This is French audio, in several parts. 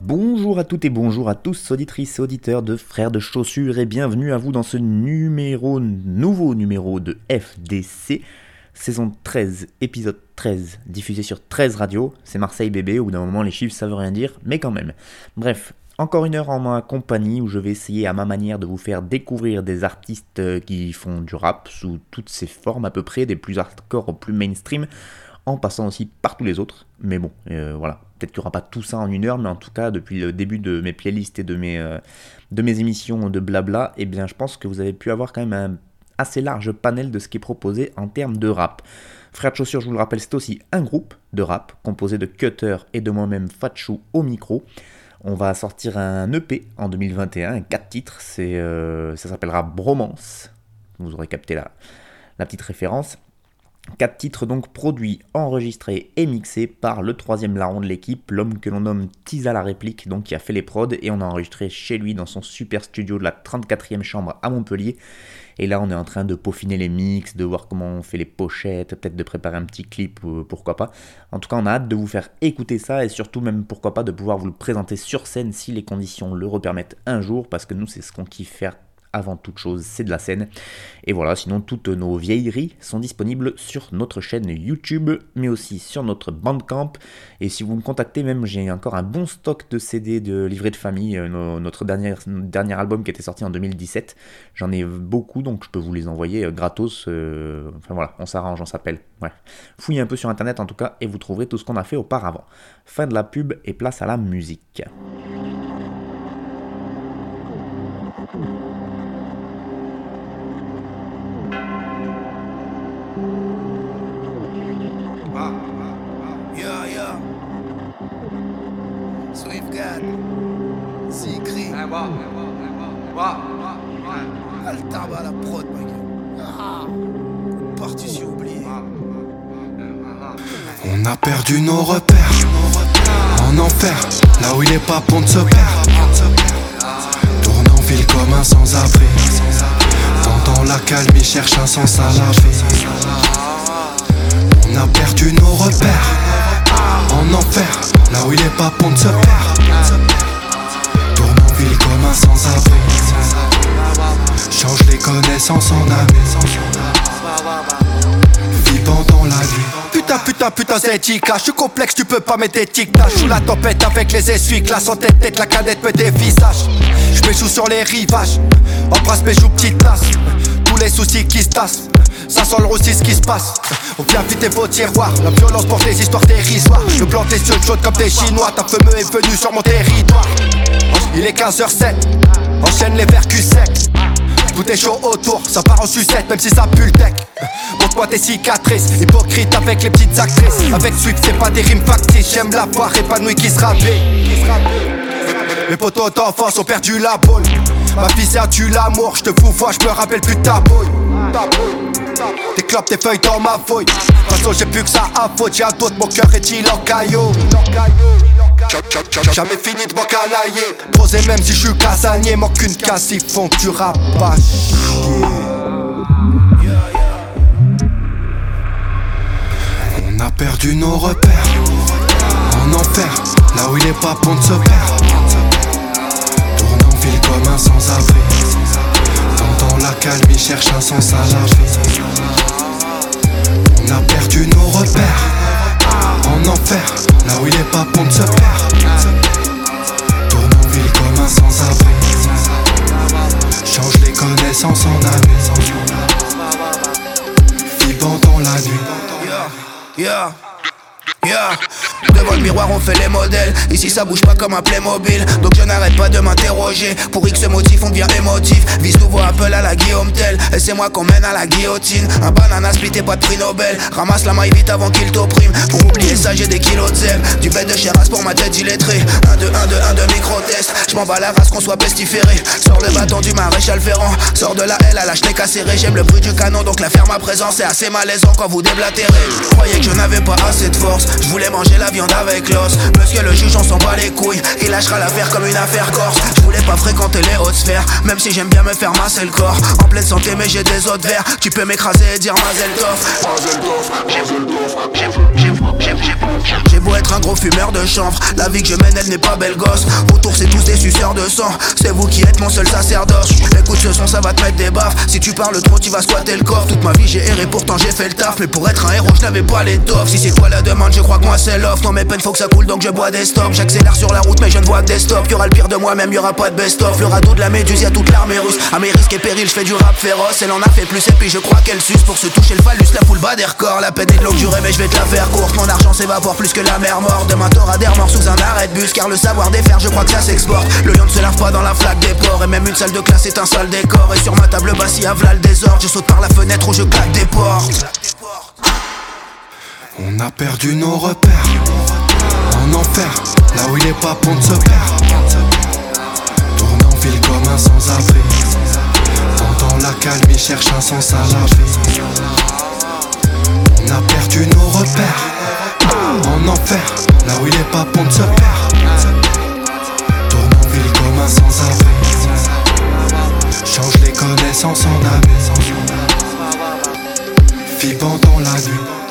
Bonjour à toutes et bonjour à tous, auditrices et auditeurs de Frères de Chaussures et bienvenue à vous dans ce numéro, nouveau numéro de FDC, saison 13, épisode 13, diffusé sur 13 radios. C'est Marseille bébé, au bout d'un moment les chiffres ça veut rien dire, mais quand même. Bref, encore une heure en ma compagnie où je vais essayer à ma manière de vous faire découvrir des artistes euh, qui font du rap sous toutes ses formes à peu près, des plus hardcore aux plus mainstream, en passant aussi par tous les autres. Mais bon, euh, voilà, peut-être qu'il n'y aura pas tout ça en une heure, mais en tout cas, depuis le début de mes playlists et de mes, euh, de mes émissions de blabla, eh bien, je pense que vous avez pu avoir quand même un assez large panel de ce qui est proposé en termes de rap. Frères de Chaussures, je vous le rappelle, c'est aussi un groupe de rap composé de Cutter et de moi-même Fatchou au micro. On va sortir un EP en 2021, 4 titres, c'est, euh, ça s'appellera Bromance. Vous aurez capté la, la petite référence. Quatre titres donc produits, enregistrés et mixés par le troisième larron de l'équipe, l'homme que l'on nomme Tisa la réplique, donc qui a fait les prods, et on a enregistré chez lui dans son super studio de la 34e chambre à Montpellier. Et là on est en train de peaufiner les mix, de voir comment on fait les pochettes, peut-être de préparer un petit clip, pourquoi pas. En tout cas on a hâte de vous faire écouter ça, et surtout même pourquoi pas de pouvoir vous le présenter sur scène si les conditions le repermettent un jour, parce que nous c'est ce qu'on kiffe faire avant toute chose, c'est de la scène. Et voilà, sinon toutes nos vieilleries sont disponibles sur notre chaîne YouTube, mais aussi sur notre Bandcamp. Et si vous me contactez, même j'ai encore un bon stock de CD de livrets de famille, euh, no- notre dernier, dernier album qui était sorti en 2017. J'en ai beaucoup, donc je peux vous les envoyer euh, gratos. euh, enfin voilà, on s'arrange, on s'appelle. Fouillez un peu sur internet en tout cas, et vous trouverez tout ce qu'on a fait auparavant. Fin de la pub et place à la musique. À la prod, ma gueule. Ah. On a perdu nos repères En enfer, là où il est pas bon de se perdre Tourne en ville comme un sans-abri T'entends la calme, il cherche un sens à la vie On a perdu nos repères En enfer, là où il est pas bon de se perdre un sans-abri Change les connaissances en amis Vivant dans la nuit Putain, putain, putain, c'est. Je suis complexe, tu peux pas mettre des tic Sous la tempête avec les essuies, glace en tête, la cadette me dévisage. Je m'échoue sur les rivages, embrasse mes joues, petite tasse. Tous les soucis qui se tassent, ça sent le roussi ce qui se passe. On vient vider vos tiroirs, la violence pour des histoires dérisoires. Je plante les yeux chaudes comme des chinois, ta fumeux est venu sur mon territoire. Il est 15h07, enchaîne les vercus secs. Tout est chaud autour, ça part en sucette même si ça pue le deck. Montre-moi tes cicatrices, hypocrite avec les petites actrices. Avec Swift c'est pas des rimes factices, j'aime la voir épanouie qui se rappelle Mes potos d'enfance ont perdu la boule. Ma c'est un tue l'amour, je te fous vois, je me rappelle plus de ta bouille. Tes clopes, tes feuilles dans ma fouille. De toute façon j'ai plus que ça à faute, j'ai un doute, mon cœur est-il en caillou Jamais fini de m'encanailler Posé même si je suis casanier Manque qu'une casse, ils font que tu rapas On a perdu nos repères. En enfer, là où il est pas bon de se perdre Tourne en ville comme un sans-abri. T'entends la calme, il cherche un sens à la vie. On a perdu nos repères En enfer, là où il est pas bon de se perdre Tourne en ville comme un sans-abri. Change les connaissances en amis Vivant dans la nuit. Devant le miroir on fait les modèles. Ici ça bouge pas comme un Playmobil. Donc je n'arrête pas de m'interroger. Pour X motif on devient émotif. Vise nouveau Apple à la Guillaume Tell. Et c'est moi qu'on mène à la guillotine. Un banana split et pas de prix Nobel. Ramasse la maille vite avant qu'il t'opprime. Pour oublier ça j'ai des kilos de zèbre Du bête de chéras pour ma tête illettrée. 1, 2, 1, 2, 1, 2 micro-test. Je m'en bats la race qu'on soit pestiféré. Sors le bâton du maréchal Ferrand. Sors de la L à la schneck acérée. J'aime le bruit du canon donc la ferme à présence est assez malaisant quand vous déblatérez. Croyez que je n'avais pas assez de force Je voulais manger la viande avec l'os. Monsieur le juge on s'en bat les couilles. Il lâchera l'affaire comme une affaire corse pas fréquenter les hautes sphères. Même si j'aime bien me faire masser le corps. En pleine santé mais j'ai des autres verres Tu peux m'écraser et dire Mazel J'ai beau être un gros fumeur de chanvre. La vie que je mène elle n'est pas belle gosse. Autour c'est tous des suceurs de sang. C'est vous qui êtes mon seul sacerdoce. Écoute ce son ça va te mettre des baffes. Si tu parles trop tu vas squatter le coffre Toute ma vie j'ai erré pourtant j'ai fait le taf. Mais pour être un héros je n'avais pas l'étoffe Si c'est toi la demande je crois que moi c'est l'offre Dans mes peines faut que ça coule donc je bois des stops. J'accélère sur la route mais je ne vois des stops. Y'aura le pire de moi-même y'aura pas best-of. Le radeau de la méduse y'a toute l'armée russe. À mes risques et périls je fais du rap féroce. Elle en a fait plus et puis je crois qu'elle suce Pour se toucher le phallus. La foule bat des records La peine est de longue durée mais je vais te la faire courte Mon argent s'évapore plus que la mer morte. Demain t'auras des morts sous un arrêt de bus Car le savoir défaire je crois que ça s'exporte. Le lion ne se lave pas dans la flaque des ports Et même une salle de classe est un sale décor. Et sur ma table basse y'a v'là le désordre Je saute par la fenêtre ou je claque des portes. On a perdu nos repères. En enfer, là où il est pas bon de se perdre sans-abri T'entends la calme, il cherche un sens à la vie. On a perdu nos repères. En enfer, là où il est pas bon de se perdre Tourne en ville comme un sans-abri Change les connaissances en amis Vis pendant la nuit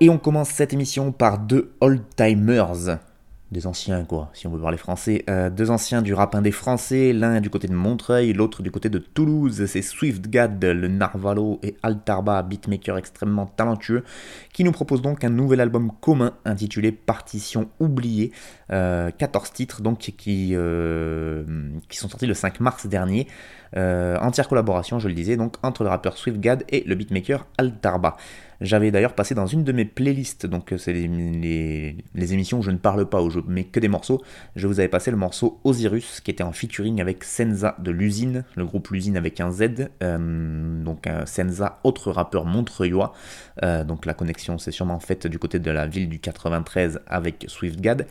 Et on commence cette émission par deux old-timers. Des anciens, quoi, si on veut parler français. Euh, deux anciens du rap indé français, l'un du côté de Montreuil, l'autre du côté de Toulouse. C'est Swiftgad, le Narvalo et Altarba, beatmaker extrêmement talentueux, qui nous propose donc un nouvel album commun intitulé Partition oubliée. Euh, 14 titres donc qui, euh, qui sont sortis le 5 mars dernier. Euh, entière collaboration, je le disais, donc entre le rappeur Swiftgad et le beatmaker Altarba. J'avais d'ailleurs passé dans une de mes playlists, donc c'est les, émissions où je ne parle pas, où je mets que des morceaux. Je vous avais passé le morceau Osiris, qui était en featuring avec Senza de l'usine, le groupe L'usine avec un Z. Euh, donc euh, Senza, autre rappeur montreuillois. Euh, donc la connexion s'est sûrement faite du côté de la ville du 93 avec Swiftgad.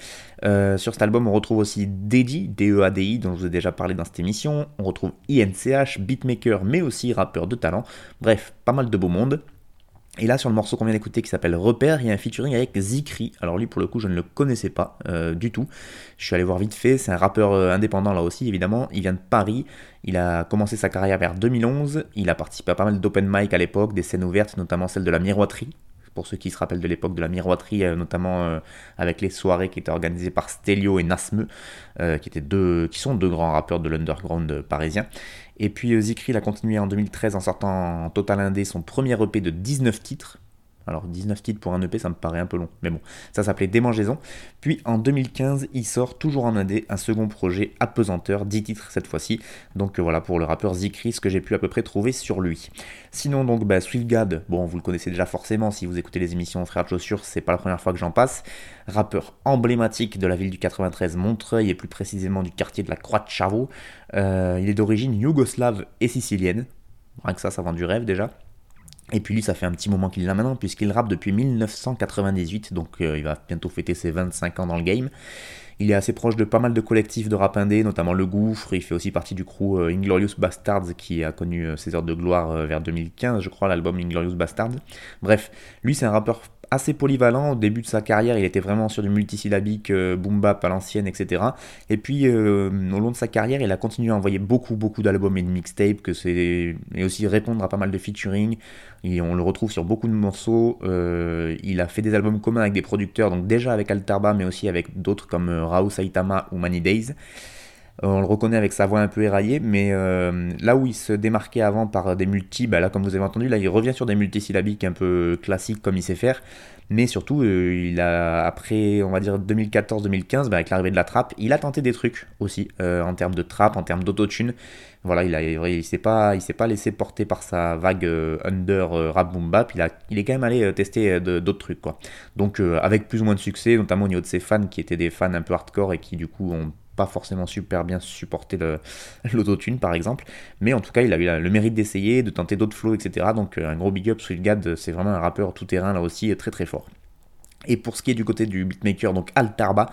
sur cet album, on retrouve aussi Dedi, D-E-A-D-I, dont je vous ai déjà parlé dans cette émission. On retrouve INCH, beatmaker, mais aussi rappeur de talent. Bref, pas mal de beau monde. Et là, sur le morceau qu'on vient d'écouter qui s'appelle Repère, il y a un featuring avec Zikri. Alors lui, pour le coup, je ne le connaissais pas euh, du tout. Je suis allé voir vite fait. C'est un rappeur euh, indépendant là aussi, évidemment. Il vient de Paris. Il a commencé sa carrière vers 2011. Il a participé à pas mal d'open mic à l'époque, des scènes ouvertes, notamment celle de la miroiterie. Pour ceux qui se rappellent de l'époque de la miroiterie, euh, notamment avec les soirées qui étaient organisées par Stelio et Nasme, qui, étaient deux, qui sont deux grands rappeurs de l'underground parisien. Et puis Zikri a continué en 2013 en sortant en total indé son premier EP de 19 titres. Alors 19 titres pour un EP, ça me paraît un peu long, mais bon, ça s'appelait Démangeaison. Puis en 2015, il sort toujours en indé un second projet apesanteur, 10 titres cette fois-ci. Donc voilà pour le rappeur Zikri, ce que j'ai pu à peu près trouver sur lui. Sinon donc bah, Swiftgad, bon vous le connaissez déjà forcément si vous écoutez les émissions Frères de Chaussures, c'est pas la première fois que j'en passe. Rappeur emblématique de la ville du 93 Montreuil et plus précisément du quartier de la Croix de Chavaux. Euh, il est d'origine yougoslave et sicilienne. Rien que ça, ça vend du rêve déjà. Et puis lui, ça fait un petit moment qu'il l'a maintenant, puisqu'il rappe depuis 1998, donc euh, il va bientôt fêter ses 25 ans dans le game. Il est assez proche de pas mal de collectifs de rap indé, notamment Le Gouffre, il fait aussi partie du crew euh, Inglorious Bastards, qui a connu euh, ses heures de gloire vers 2015, je crois, l'album Inglorious Bastards. Bref, lui c'est un rappeur assez polyvalent. Au début de sa carrière, il était vraiment sur du multisyllabique, euh, boom bap à l'ancienne, etc. Et puis, euh, au long de sa carrière, il a continué à envoyer beaucoup, beaucoup d'albums et de mixtapes, que c'est et aussi répondre à pas mal de featuring. Et on le retrouve sur beaucoup de morceaux. Euh, il a fait des albums communs avec des producteurs, donc déjà avec Altarba, mais aussi avec d'autres comme euh, Rao Saitama ou Many Days. On le reconnaît avec sa voix un peu éraillée, mais là où il se démarquait avant par des multi, bah là comme vous avez entendu, là il revient sur des multisyllabiques un peu classiques comme il sait faire, mais surtout il a après on va dire 2014-2015 bah, avec l'arrivée de la trappe, il a tenté des trucs aussi en termes de trap, en termes d'autotune. Voilà, il, a, il s'est pas, il s'est laissé porter par sa vague under rap boom bap. Il, a, il est quand même allé tester d'autres trucs quoi. Donc avec plus ou moins de succès, notamment au niveau de ses fans qui étaient des fans un peu hardcore et qui du coup ont pas forcément super bien supporté l'autotune par exemple, mais en tout cas il a eu le mérite d'essayer, de tenter d'autres flows, etc. Donc euh, un gros big up, Swiftgad, c'est vraiment un rappeur tout terrain là aussi, très très fort. Et pour ce qui est du côté du beatmaker, donc Altarba,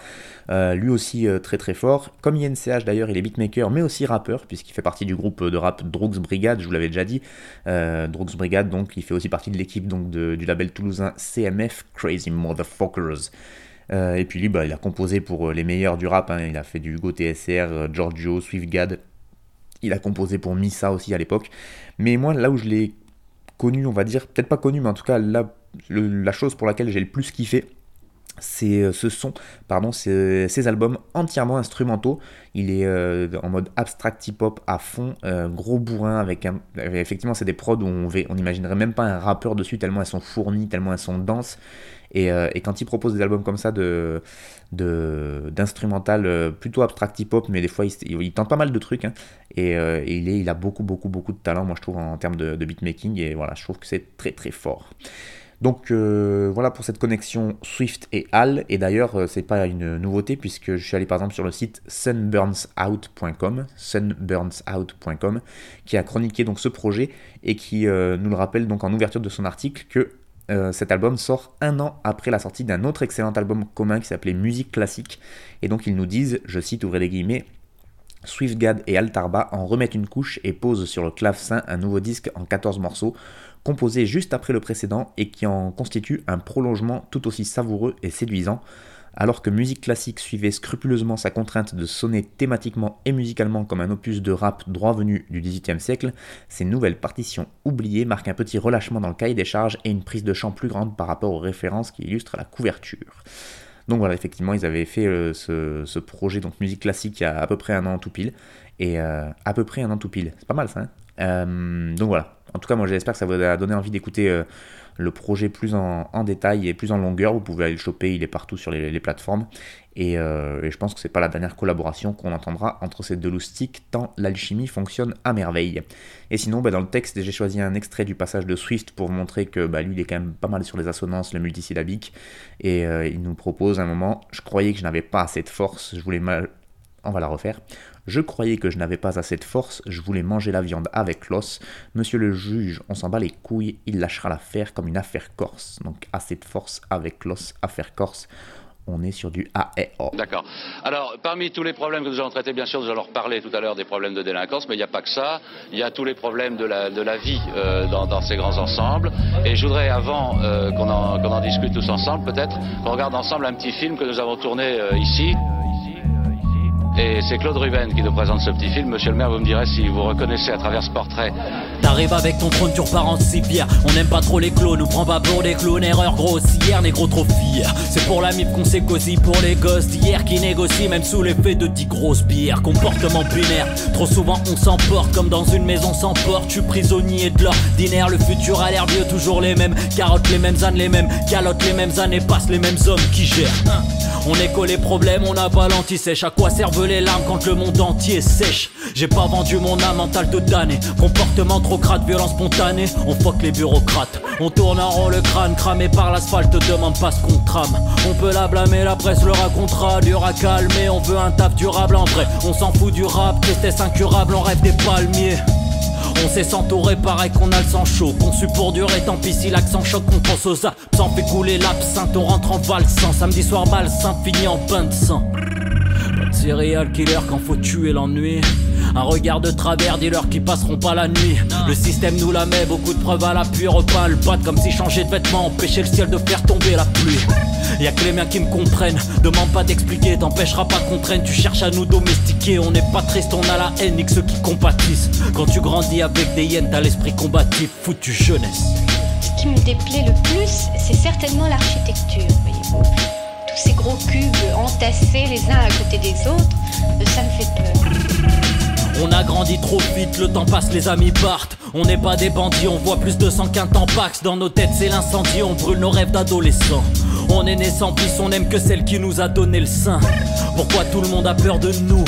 euh, lui aussi euh, très très fort. Comme INCH d'ailleurs, il est beatmaker mais aussi rappeur, puisqu'il fait partie du groupe de rap Drugs Brigade, je vous l'avais déjà dit. Euh, Brigade, donc il fait aussi partie de l'équipe donc du label toulousain CMF, Crazy Motherfuckers. Euh, et puis lui, bah, il a composé pour euh, les meilleurs du rap. Hein. Il a fait du Go TSR, euh, Giorgio, Swiftgad. Il a composé pour Misa aussi à l'époque. Mais moi, là où je l'ai connu, on va dire, peut-être pas connu, mais en tout cas, la chose pour laquelle j'ai le plus kiffé, c'est ce son, pardon, ces albums entièrement instrumentaux. Il est en mode abstract hip-hop à fond, gros bourrin avec un. Effectivement, c'est des prods où on, on n'imaginerait même pas un rappeur dessus, tellement elles sont fournies, tellement elles sont denses. Euh, et, quand il propose des albums comme ça de d'instrumental euh, plutôt abstract hip-hop, mais des fois il, tente pas mal de trucs. Hein. Euh, et, il, est, il a beaucoup, beaucoup, beaucoup de talent, moi je trouve, en, termes de, beatmaking. Et voilà, je trouve que c'est très, très fort. Donc voilà pour cette connexion Swift et Al. Et d'ailleurs, c'est pas une nouveauté puisque je suis allé par exemple sur le site sunburnsout.com, sunburnsout.com, qui a chroniqué donc ce projet et qui nous le rappelle donc en ouverture de son article que euh, cet album sort un an après la sortie d'un autre excellent album commun qui s'appelait Musique classique. Et donc ils nous disent, je cite, ouvrez les guillemets, Swiftgad et Altarba en remettent une couche et posent sur le clavecin un nouveau disque en 14 morceaux, composé juste après le précédent et qui en constitue un prolongement tout aussi savoureux et séduisant. Alors que musique classique suivait scrupuleusement sa contrainte de sonner thématiquement et musicalement comme un opus de rap droit venu du XVIIIe siècle, ces nouvelles partitions oubliées marquent un petit relâchement dans le cahier des charges et une prise de chant plus grande par rapport aux références qui illustrent la couverture. Donc voilà, effectivement, ils avaient fait euh, ce, projet, donc musique classique, il y a à peu près un an tout pile. Et euh, à peu près un an tout pile. C'est pas mal ça, hein euh, Donc voilà. En tout cas, moi j'espère que ça vous a donné envie d'écouter le projet plus en, détail et plus en longueur. Vous pouvez aller le choper, il est partout sur les, plateformes. Euh, et, je pense que c'est pas la dernière collaboration qu'on entendra entre ces deux loustiques, tant l'alchimie fonctionne à merveille. Et sinon, bah, dans le texte, j'ai choisi un extrait du passage de Swift pour vous montrer que bah, lui, il est quand même pas mal sur les assonances, le multisyllabique. Et euh, il nous propose un moment, je croyais que je n'avais pas assez de force, je voulais mal... On va la refaire. Je croyais que je n'avais pas assez de force, je voulais manger la viande avec l'os. Monsieur le juge, on s'en bat les couilles, il lâchera l'affaire comme une affaire corse. Donc assez de force avec l'os, affaire corse on est sur du A O. D'accord. Alors, parmi tous les problèmes que nous allons traiter, bien sûr, nous allons reparler tout à l'heure des problèmes de délinquance, mais il n'y a pas que ça. Il y a tous les problèmes de la, vie euh, dans, ces grands ensembles. Et je voudrais, avant euh, qu'on en, en, discute tous ensemble, peut-être, qu'on regarde ensemble un petit film que nous avons tourné euh, ici. Et c'est Claude Ruben qui nous présente ce petit film. Monsieur le maire, vous me direz si vous reconnaissez à travers ce portrait. T'arrives avec ton trône, tu repars en civière. On n'aime pas trop les clones, nous prend pas pour des clones. Erreur grossière, négro trop fier. C'est pour la MIP qu'on s'est cosy pour les gosses d'hier qui négocient même sous l'effet de dix grosses bières. Comportement binaire, trop souvent on s'emporte comme dans une maison sans porte. Suis prisonnier de l'ordinaire, le futur a l'air vieux, toujours les mêmes. Carottes les mêmes ânes, les mêmes calottes, les mêmes années passent, les mêmes hommes qui gèrent. On écho les problèmes, on n'a pas. À quoi servent les larmes quand le monde entier sèche J'ai pas vendu mon âme mental de damné. Comportement trop crade, violence spontanée. On fuck les bureaucrates. On tourne en rond le crâne, cramé par l'asphalte, demande pas ce qu'on trame. On peut la blâmer, la presse le racontera. Dur à calmer, on veut un taf durable en vrai. On s'en fout du rap, tristesse incurable, on rêve des palmiers. On sait s'entourer, pareil qu'on a le sang chaud. Conçu pour durer, tant pis si l'accent choc, on pense aux Sans fait couler l'absinthe, on rentre en valsant. Samedi soir, malsain, fini en pain de sang. Serial killer quand faut tuer l'ennui. Un regard de travers, dis-leur qui passeront pas la nuit. Le système nous la met, beaucoup de preuves à l'appui. Repas le bat comme si changer de vêtements empêchait le ciel de faire tomber la pluie. Y'a que les miens qui me comprennent, demande pas d'expliquer, t'empêchera pas qu'on traîne. Tu cherches à nous domestiquer, on n'est pas triste, on a la haine, que ceux qui compatissent. Quand tu grandis avec des hyènes, t'as l'esprit combatif, foutu jeunesse. Ce qui me déplaît le plus, c'est certainement l'architecture, voyez-vous ces gros cubes entassés les uns à côté des autres, ça me fait peur. On a grandi trop vite, le temps passe, les amis partent. On n'est pas des bandits, on voit plus de sang qu'un tampax. Dans nos têtes, c'est l'incendie, on brûle nos rêves d'adolescents. On est né sans bis, on aime que celle qui nous a donné le sein. Pourquoi tout le monde a peur de nous?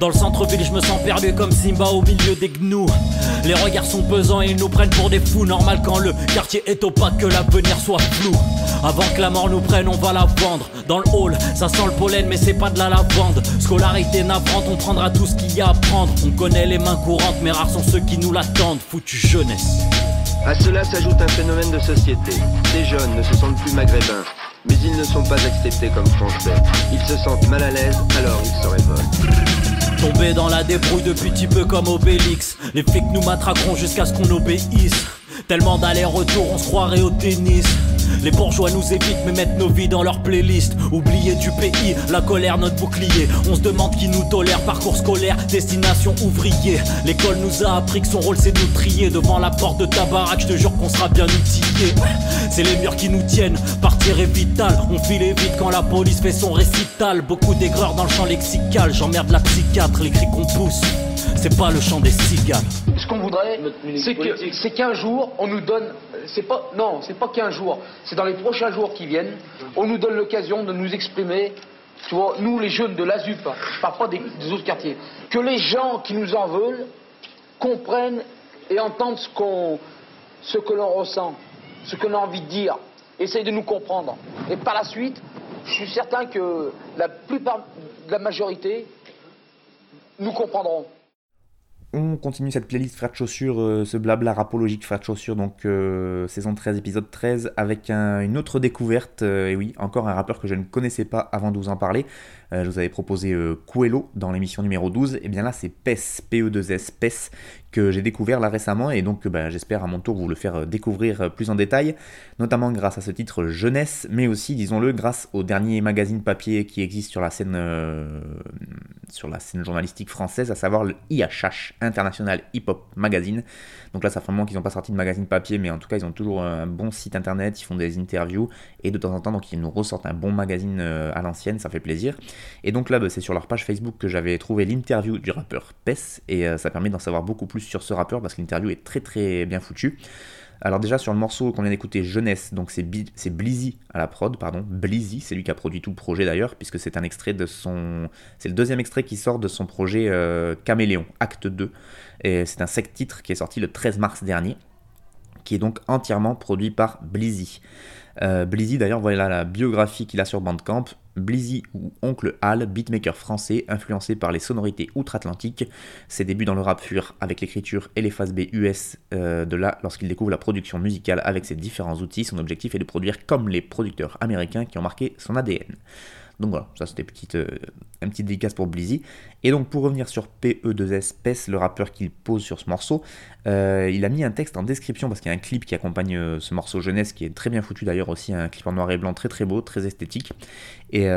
Dans le centre-ville, je me sens perdu comme Simba au milieu des gnous. Les regards sont pesants et ils nous prennent pour des fous. Normal quand le quartier est opaque, que l'avenir soit flou. Avant que la mort nous prenne, on va la vendre. Dans le hall, ça sent le pollen, mais c'est pas de la lavande. Scolarité navrante, on prendra tout ce qu'il y a à prendre. On connaît les mains courantes, mais rares sont ceux qui nous l'attendent. Foutu jeunesse. À cela s'ajoute un phénomène de société. Ces jeunes ne se sentent plus maghrébins, mais ils ne sont pas acceptés comme français. Ils se sentent mal à l'aise, alors ils se révoltent. Tomber dans la débrouille depuis petit peu comme Obélix. Les flics nous matraqueront jusqu'à ce qu'on obéisse. Tellement d'aller-retour, on se croirait au tennis. Les bourgeois nous évitent mais mettent nos vies dans leur playlist. Oubliés du pays, la colère notre bouclier. On se demande qui nous tolère, parcours scolaire, destination ouvrier. L'école nous a appris que son rôle c'est de nous trier. Devant la porte de ta baraque, je te jure qu'on sera bien outillé. C'est les murs qui nous tiennent, partir est vital. On file vite quand la police fait son récital. Beaucoup d'aigreurs dans le champ lexical. J'emmerde la psychiatre, les cris qu'on pousse c'est pas le chant des cigales. Ce qu'on voudrait, c'est qu'un jour, on nous donne. C'est pas, non, c'est pas qu'un jour. C'est dans les prochains jours qui viennent, on nous donne l'occasion de nous exprimer. Nous les jeunes de l'ASUP, je parle pas des, autres quartiers, que les gens qui nous en veulent comprennent et entendent ce que l'on ressent, ce que l'on a envie de dire, essayent de nous comprendre. Et par la suite, je suis certain que la plupart de la majorité nous comprendront. On continue cette playlist frères de chaussures, euh, ce blabla rapologique frères de chaussures, donc euh, saison 13, épisode 13, avec une autre découverte, euh, et oui, encore un rappeur que je ne connaissais pas avant de vous en parler. je vous avais proposé Coelho dans l'émission numéro 12, et bien là c'est PES, PE2S, PES, que j'ai découvert là récemment et donc bah, j'espère à mon tour vous le faire euh, découvrir euh, plus en détail, notamment grâce à ce titre jeunesse, mais aussi disons-le grâce au dernier magazine papier qui existe sur la scène euh, sur la scène journalistique française, à savoir le IHH International Hip Hop Magazine. Donc là ça fait un moment qu'ils n'ont pas sorti de magazine papier, mais en tout cas ils ont toujours un bon site internet, ils font des interviews et de temps en temps donc ils nous ressortent un bon magazine à l'ancienne, ça fait plaisir. Et donc là bah, c'est sur leur page Facebook que j'avais trouvé l'interview du rappeur PES et ça permet d'en savoir beaucoup plus sur ce rappeur parce que l'interview est très très bien foutue. Alors déjà sur le morceau qu'on vient d'écouter, Jeunesse, donc c'est Blizzy à la prod, pardon, Blizzy, c'est lui qui a produit tout le projet d'ailleurs, puisque c'est un extrait de son... C'est le deuxième extrait qui sort de son projet euh, Caméléon, acte 2, et c'est un sec titre qui est sorti le 13 mars dernier, qui est donc entièrement produit par Blizzy. Euh, Blizzy, d'ailleurs, voilà la biographie qu'il a sur Bandcamp. Blizzy ou Oncle Al, beatmaker français, influencé par les sonorités outre-Atlantique. Ses débuts dans le rap furent avec l'écriture et les phases B US. Euh, de là, lorsqu'il découvre la production musicale avec ses différents outils, son objectif est de produire comme les producteurs américains qui ont marqué son ADN. Donc voilà, ça c'était petite, euh, un petit dédicace pour Blizzy. Et donc pour revenir sur PE2S, PES, le rappeur qu'il pose sur ce morceau, euh, il a mis un texte en description parce qu'il y a un clip qui accompagne euh, ce morceau jeunesse qui est très bien foutu d'ailleurs aussi, un clip en noir et blanc très très beau, très esthétique. Et,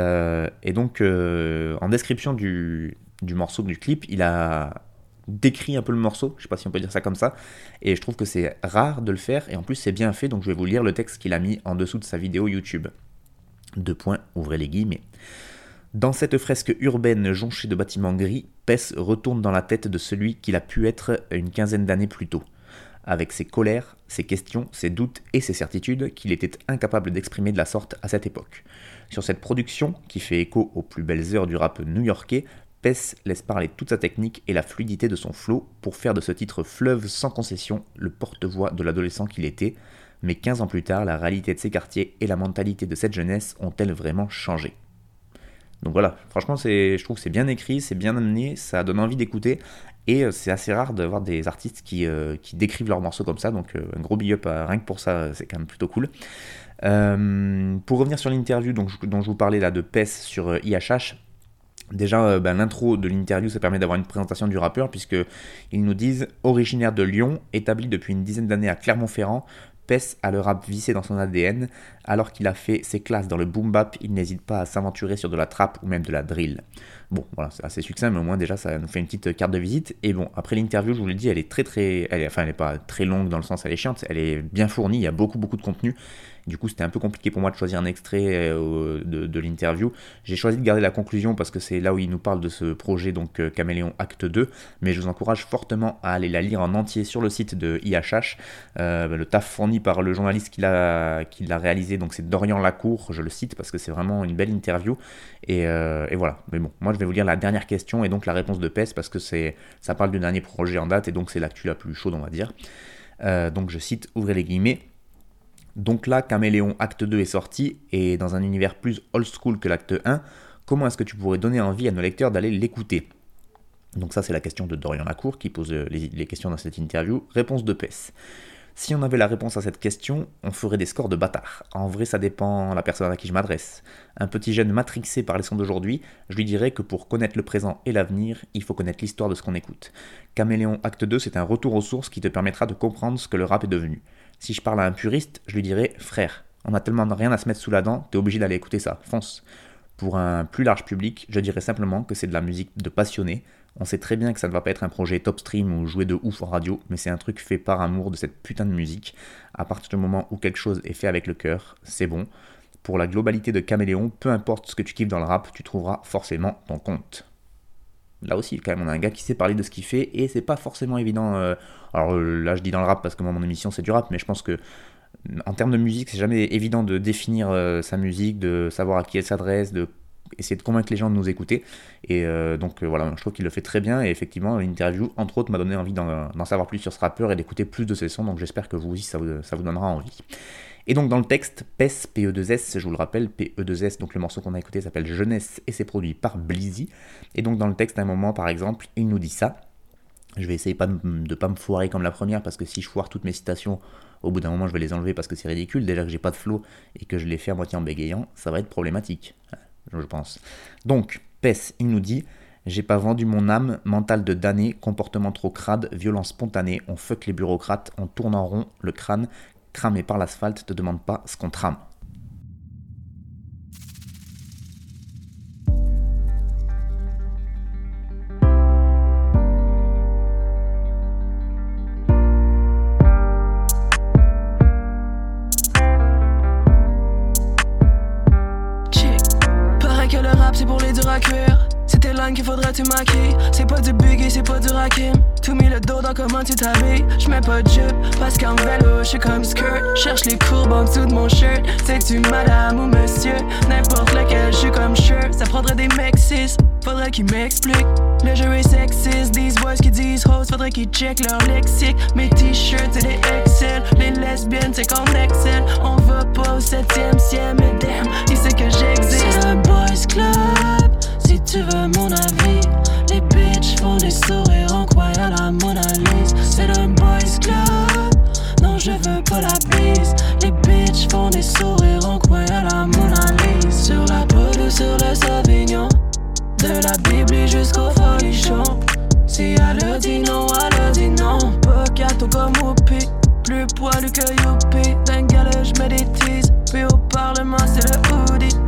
donc en description du, du morceau, du clip, il a décrit un peu le morceau, je sais pas si on peut dire ça comme ça, et je trouve que c'est rare de le faire, et en plus c'est bien fait, donc je vais vous lire le texte qu'il a mis en dessous de sa vidéo YouTube. Deux points, ouvrez les guillemets. Dans cette fresque urbaine jonchée de bâtiments gris, Pess retourne dans la tête de celui qu'il a pu être une quinzaine d'années plus tôt. Avec ses colères, ses questions, ses doutes et ses certitudes qu'il était incapable d'exprimer de la sorte à cette époque. Sur cette production, qui fait écho aux plus belles heures du rap new-yorkais, Pess laisse parler toute sa technique et la fluidité de son flow pour faire de ce titre fleuve sans concession le porte-voix de l'adolescent qu'il était, mais 15 ans plus tard, la réalité de ces quartiers et la mentalité de cette jeunesse ont-elles vraiment changé? Donc voilà, franchement, je trouve que c'est bien écrit, c'est bien amené, ça donne envie d'écouter, et euh, c'est assez rare d'avoir des artistes qui, euh, décrivent leurs morceaux comme ça, donc euh, un gros big up rien que pour ça, c'est quand même plutôt cool. pour revenir sur l'interview dont, dont, je vous parlais là de PES sur IHH, Déjà, ben, l'intro de l'interview, ça permet d'avoir une présentation du rappeur, puisqu'ils nous disent originaire de Lyon, établi depuis une dizaine d'années à Clermont-Ferrand, Pess a le rap vissé dans son ADN, alors qu'il a fait ses classes dans le boom bap, il n'hésite pas à s'aventurer sur de la trap ou même de la drill. Bon, voilà, c'est assez succinct, mais au moins déjà ça nous fait une petite carte de visite. Et bon, après l'interview, je vous l'ai dit, elle est très très. Elle est, enfin, elle n'est pas très longue dans le sens elle est chiante, elle est bien fournie, il y a beaucoup beaucoup de contenu. Du coup, c'était un peu compliqué pour moi de choisir un extrait euh, de, l'interview. J'ai choisi de garder la conclusion parce que c'est là où il nous parle de ce projet, donc euh, Caméléon Acte 2. Mais je vous encourage fortement à aller la lire en entier sur le site de IHH. Euh, le taf fourni par le journaliste qui l'a réalisé, donc c'est Dorian Lacour, je le cite parce que c'est vraiment une belle interview. Et, voilà. Mais bon, moi je vais vous lire la dernière question et donc la réponse de PES parce que ça parle du dernier projet en date et donc c'est l'actu la plus chaude, on va dire. donc je cite, ouvrez les guillemets. Donc là, Caméléon Acte 2 est sorti, et dans un univers plus old school que l'Acte 1, comment est-ce que tu pourrais donner envie à nos lecteurs d'aller l'écouter? Donc ça, c'est la question de Dorian Lacour qui pose euh, les, questions dans cette interview. Réponse de PES. Si on avait la réponse à cette question, on ferait des scores de bâtard. En vrai, ça dépend la personne à qui je m'adresse. Un petit jeune matrixé par les sons d'aujourd'hui, je lui dirais que pour connaître le présent et l'avenir, il faut connaître l'histoire de ce qu'on écoute. Caméléon Acte 2, c'est un retour aux sources qui te permettra de comprendre ce que le rap est devenu. Si je parle à un puriste, je lui dirais Frère, on a tellement rien à se mettre sous la dent, t'es obligé d'aller écouter ça, fonce. Pour un plus large public, je dirais simplement que c'est de la musique de passionné. On sait très bien que ça ne va pas être un projet top stream ou jouer de ouf en radio, mais c'est un truc fait par amour de cette putain de musique. À partir du moment où quelque chose est fait avec le cœur, c'est bon. Pour la globalité de Caméléon, peu importe ce que tu kiffes dans le rap, tu trouveras forcément ton compte. Là aussi, quand même, on a un gars qui sait parler de ce qu'il fait et c'est pas forcément évident. Euh, alors euh, là, je dis dans le rap parce que moi, mon émission c'est du rap, mais je pense que en termes de musique, c'est jamais évident de définir euh, sa musique, de savoir à qui elle s'adresse, de essayer de convaincre les gens de nous écouter. Et donc voilà, je trouve qu'il le fait très bien. Et effectivement, l'interview, entre autres, m'a donné envie d'en savoir plus sur ce rappeur et d'écouter plus de ses sons. Donc j'espère que vous aussi, ça vous, ça vous donnera envie. Et donc dans le texte, PES, PE2S, je vous le rappelle, PE2S, donc le morceau qu'on a écouté s'appelle Jeunesse et c'est produit par Blizzy. Et donc dans le texte, à un moment par exemple, il nous dit ça. Je vais essayer de, ne pas me foirer comme la première parce que si je foire toutes mes citations, au bout d'un moment je vais les enlever parce que c'est ridicule. Déjà que j'ai pas de flow et que je les fais à moitié en bégayant, ça va être problématique, je pense. Donc, PES, il nous dit j'ai pas vendu mon âme, mental de damné, comportement trop crade, violence spontanée, on fuck les bureaucrates, on tourne en rond le crâne, cramé par l'asphalte te demande pas ce qu'on trame. Qu'il faudrait tu maquiller C'est pas du buggy, c'est pas du rakim tout mis le dos dans comment tu t'habilles. J'mets pas de jupe parce qu'en vélo, j'suis comme skirt. Cherche les courbes en dessous de mon shirt. C'est tu madame ou monsieur, n'importe lequel, j'suis comme shirt. Ça prendrait des mecs faudrait qu'ils m'expliquent. Le jeu est sexiste, these boys qui disent host, faudrait qu'ils check leur lexique. Mes t-shirts c'est des Excel, les lesbiennes c'est qu'on excel. On va pas au septième ciel, mais damn, il sait que j'existe. C'est un boys club, si tu veux mon avis. Les bitches font des sourires en croyant la Mona Lisa. C'est un boys club. Non, je veux pas la bise. Les bitches font des sourires en croyant la Mona Lisa. Sur la peau sur le Sauvignon. De la Bible jusqu'au folichon. Si elle dit non, elle dit non. Pas gâteau comme Whoopi. Plus poilu que Youpi. D'un galère, j'mets des. Puis au Parlement, c'est le hoodie.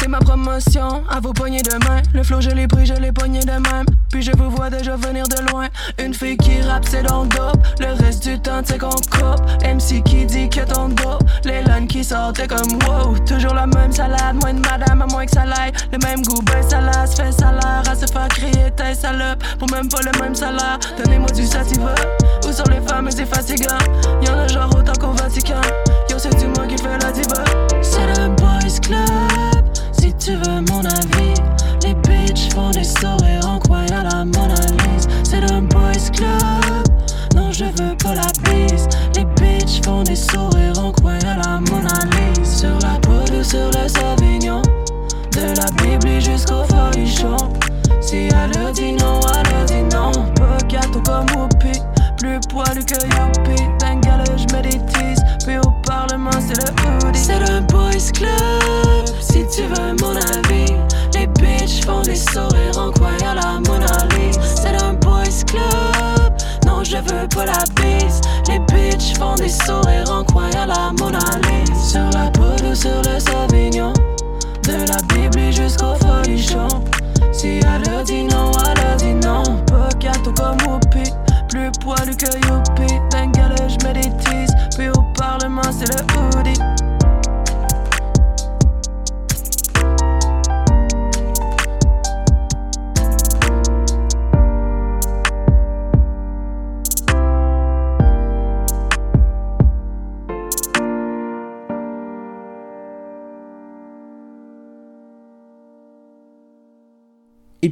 C'est ma promotion. À vos poignées de main, le flow je l'ai pris, je l'ai poigné de même. Puis je vous vois déjà venir de loin. Une fille qui rappe, c'est dans dope. Le reste du temps, c'est qu'on coupe. MC qui dit que ton dos. Les langues qui sortent, comme wow. Toujours la même salade, moins de madame, à moins que ça l'aille. Le même goût, ben salade, fait salaire. À se faire crier, t'es salope. Pour même pas le même salaire. Donnez-moi du sativa. Ou sur les femmes, c'est fatigant. Y'en a genre autant qu'au Vatican. Yo, c'est du moi qui fait la diva. Si tu veux mon avis, les bitches font des sourires en croyant la Mona Lisa. C'est un boys club. Non, je veux pas la bise. Les bitches font des sourires en croyant la Mona Lisa. Sur la peau sur le Sauvignon. De la Bible jusqu'au folichon. Si elle dit non, elle dit non. Gâteau comme Whoopi. Plus poilu que Youpi. D'un je des teas. Puis au Parlement, c'est le hoodie. C'est le boys club.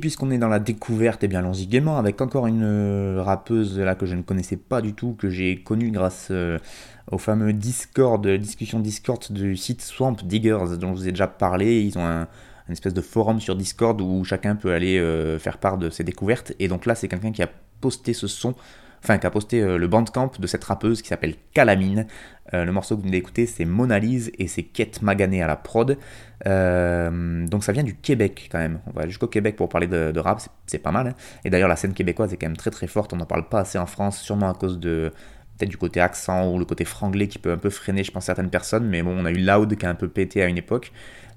Puisqu'on est dans la découverte, et eh bien allons-y gaiement avec encore une euh, rappeuse là que je ne connaissais pas du tout, que j'ai connue grâce euh, au fameux Discord, discussion Discord du site Swamp Diggers dont je vous ai déjà parlé. Ils ont un, espèce de forum sur Discord où chacun peut aller euh, faire part de ses découvertes. Et donc là, c'est quelqu'un qui a posté ce son enfin qui a posté euh, le bandcamp de cette rappeuse qui s'appelle Calamine. Euh, le morceau que vous venez d'écouter, c'est Monalise et c'est Kate Magané à la prod. Euh, donc ça vient du Québec quand même. On va jusqu'au Québec pour parler de, rap, c'est pas mal. Hein. Et d'ailleurs, la scène québécoise est quand même très très forte. On n'en parle pas assez en France, sûrement à cause de peut-être du côté accent ou le côté franglais qui peut un peu freiner, je pense, certaines personnes. Mais bon, on a eu Loud qui a un peu pété à une époque.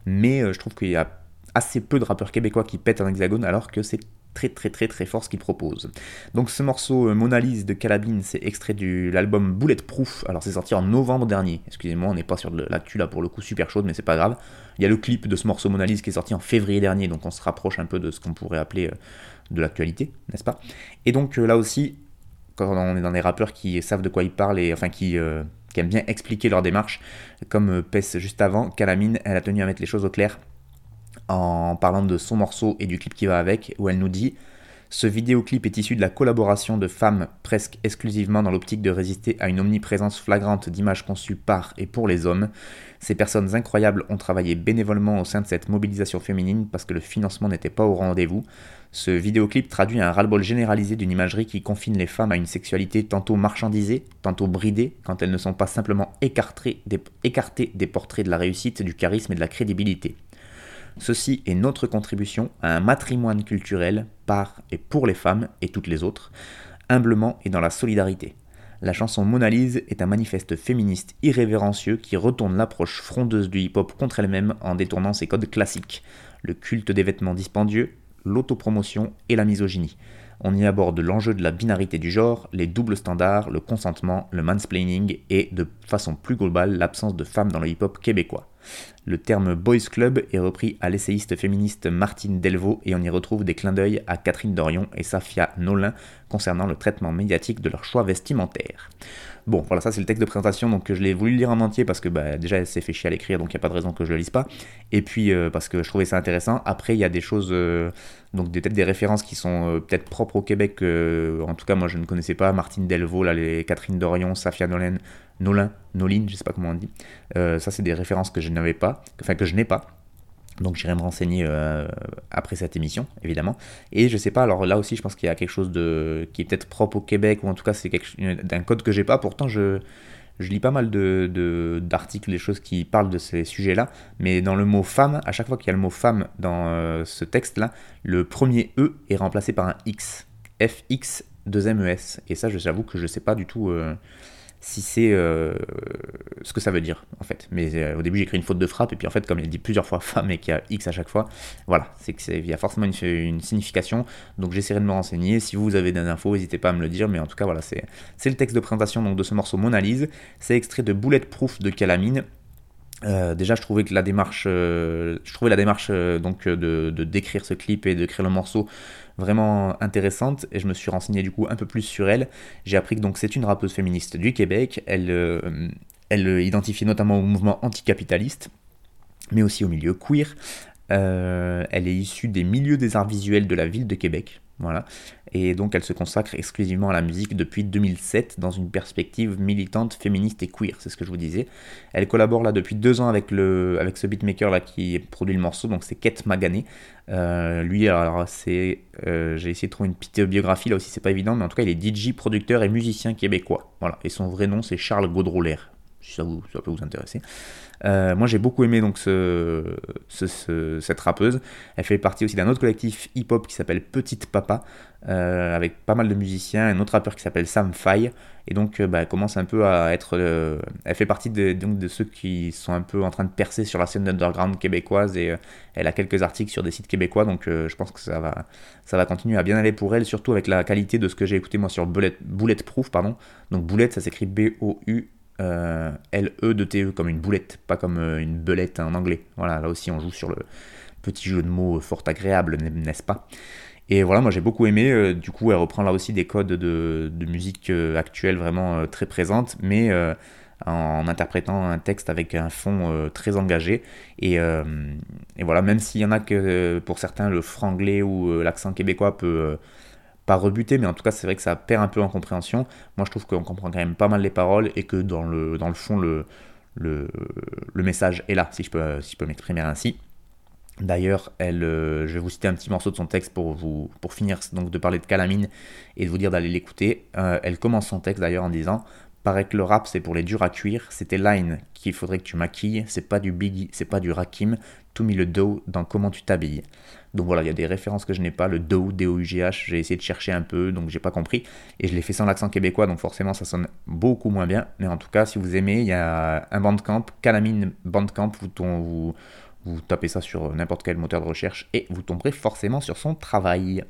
Mais je trouve qu'il y a assez peu de rappeurs québécois qui pètent en hexagone alors que c'est très très très très fort ce qu'il propose. Donc ce morceau euh, Mona Lisa de Calabine, c'est extrait de l'album Bulletproof. Alors c'est sorti en novembre dernier. Excusez-moi, on n'est pas sur l'actu là pour le coup super chaude, mais c'est pas grave. Il y a le clip de ce morceau Mona Lisa qui est sorti en février dernier, donc on se rapproche un peu de ce qu'on pourrait appeler euh, de l'actualité, n'est-ce pas? Et donc euh, là aussi, quand on est dans des rappeurs qui savent de quoi ils parlent et enfin qui, qui aiment bien expliquer leur démarche, comme Pess juste avant, Calamine, elle a tenu à mettre les choses au clair en parlant de son morceau et du clip qui va avec, où elle nous dit Ce vidéoclip est issu de la collaboration de femmes presque exclusivement dans l'optique de résister à une omniprésence flagrante d'images conçues par et pour les hommes. Ces personnes incroyables ont travaillé bénévolement au sein de cette mobilisation féminine parce que le financement n'était pas au rendez-vous. Ce vidéoclip traduit un ras-le-bol généralisé d'une imagerie qui confine les femmes à une sexualité tantôt marchandisée, tantôt bridée, quand elles ne sont pas simplement écartées des, écartées des portraits de la réussite, du charisme et de la crédibilité. Ceci est notre contribution à un matrimoine culturel par et pour les femmes et toutes les autres, humblement et dans la solidarité. La chanson Mona Lisa est un manifeste féministe irrévérencieux qui retourne l'approche frondeuse du hip-hop contre elle-même en détournant ses codes classiques, le culte des vêtements dispendieux, l'autopromotion et la misogynie. On y aborde l'enjeu de la binarité du genre, les doubles standards, le consentement, le mansplaining et, de façon plus globale, l'absence de femmes dans le hip-hop québécois. Le terme Boys Club est repris à l'essayiste féministe Martine Delvaux et on y retrouve des clins d'œil à Catherine Dorion et Safia Nolin concernant le traitement médiatique de leur choix vestimentaire. Bon, voilà, ça c'est le texte de présentation, donc je l'ai voulu lire en entier parce que bah, déjà elle s'est fait chier à l'écrire, donc il n'y a pas de raison que je le lise pas. Et puis euh, parce que je trouvais ça intéressant. Après, il y a des choses, euh, donc peut-être des références qui sont euh, peut-être propres au Québec, en tout cas moi je ne connaissais pas. Martine Delvaux, là, Catherine Dorion, Safia Nolin, Nolin, Nolin, je sais pas comment on dit. ça c'est des références que je n'avais pas, enfin que je n'ai pas. Donc j'irai me renseigner euh, après cette émission, évidemment. Et je sais pas, alors là aussi je pense qu'il y a quelque chose de qui est peut-être propre au Québec, ou en tout cas c'est d'un code que j'ai pas, pourtant je, je lis pas mal d'articles, de, des choses qui parlent de ces sujets-là, mais dans le mot femme, à chaque fois qu'il y a le mot femme dans euh, ce texte-là, le premier E est remplacé par un X. FX 2 MES. Et ça, j'avoue que je sais pas du tout... Euh, si c'est euh, ce que ça veut dire en fait. Mais euh, au début j'ai écrit une faute de frappe et puis en fait comme il dit plusieurs fois femme et qu'il y a X à chaque fois, voilà, c'est qu'il y a forcément une, signification. Donc j'essaierai de me renseigner. Si vous avez des infos, n'hésitez pas à me le dire. Mais en tout cas voilà, c'est le texte de présentation donc, de ce morceau Monalise. C'est extrait de Bulletproof de Calamine. Euh, déjà, je trouvais que la démarche, je trouvais la démarche donc de, de, décrire ce clip et de créer le morceau vraiment intéressante et je me suis renseigné du coup un peu plus sur elle. J'ai appris que donc c'est une rappeuse féministe du Québec. Elle, euh, elle identifie notamment au mouvement anticapitaliste, mais aussi au milieu queer. Euh, elle est issue des milieux des arts visuels de la ville de Québec. Voilà. Et donc elle se consacre exclusivement à la musique depuis 2007 dans une perspective militante, féministe et queer, c'est ce que je vous disais. Elle collabore là depuis deux ans avec, le, avec ce beatmaker là qui produit le morceau, donc c'est Kate Magané. Euh, lui, alors c'est, euh, j'ai essayé de trouver une petite biographie là aussi, c'est pas évident, mais en tout cas il est DJ, producteur et musicien québécois. Voilà. Et son vrai nom c'est Charles Gaudroler si ça, vous, ça peut vous intéresser. Euh, moi j'ai beaucoup aimé donc ce, cette rappeuse. Elle fait partie aussi d'un autre collectif hip-hop qui s'appelle Petite Papa, euh, avec pas mal de musiciens, un autre rappeur qui s'appelle Sam Faye. Et donc bah, elle commence un peu à être... elle fait partie de, donc, de ceux qui sont un peu en train de percer sur la scène underground québécoise et elle a quelques articles sur des sites québécois, donc je pense que ça va, ça va continuer à bien aller pour elle, surtout avec la qualité de ce que j'ai écouté moi sur Bullet, Bulletproof. Pardon. Donc Bullet ça s'écrit B-O-U euh, L-E de T-E, comme une boulette, pas comme euh, une belette en anglais. Voilà, là aussi on joue sur le petit jeu de mots fort agréable, n'est-ce pas? Et voilà, moi j'ai beaucoup aimé. Euh, du coup, elle reprend là aussi des codes de, musique actuelle vraiment très présentes, mais en, interprétant un texte avec un fond très engagé. Et, et voilà, même s'il y en a que pour certains le franglais ou l'accent québécois peut pas rebuté, mais en tout cas, c'est vrai que ça perd un peu en compréhension. Moi, je trouve qu'on comprend quand même pas mal les paroles et que dans le, fond, le, message est là, si je peux, m'exprimer ainsi. D'ailleurs, euh, je vais vous citer un petit morceau de son texte pour, vous, pour finir donc de parler de Calamine et de vous dire d'aller l'écouter. Euh, elle commence son texte d'ailleurs en disant Paraît que le rap c'est pour les durs à cuire, c'était Line qu'il faudrait que tu maquilles, c'est pas du Biggie, c'est pas du Rakim, tout mis le dos dans comment tu t'habilles. Donc voilà, il y a des références que je n'ai pas, le DO, D-O-U-G-H, j'ai essayé de chercher un peu, donc j'ai pas compris. Et je l'ai fait sans l'accent québécois, donc forcément ça sonne beaucoup moins bien. Mais en tout cas, si vous aimez, il y a un bandcamp, Calamine Bandcamp, vous tapez ça sur n'importe quel moteur de recherche et vous tomberez forcément sur son travail.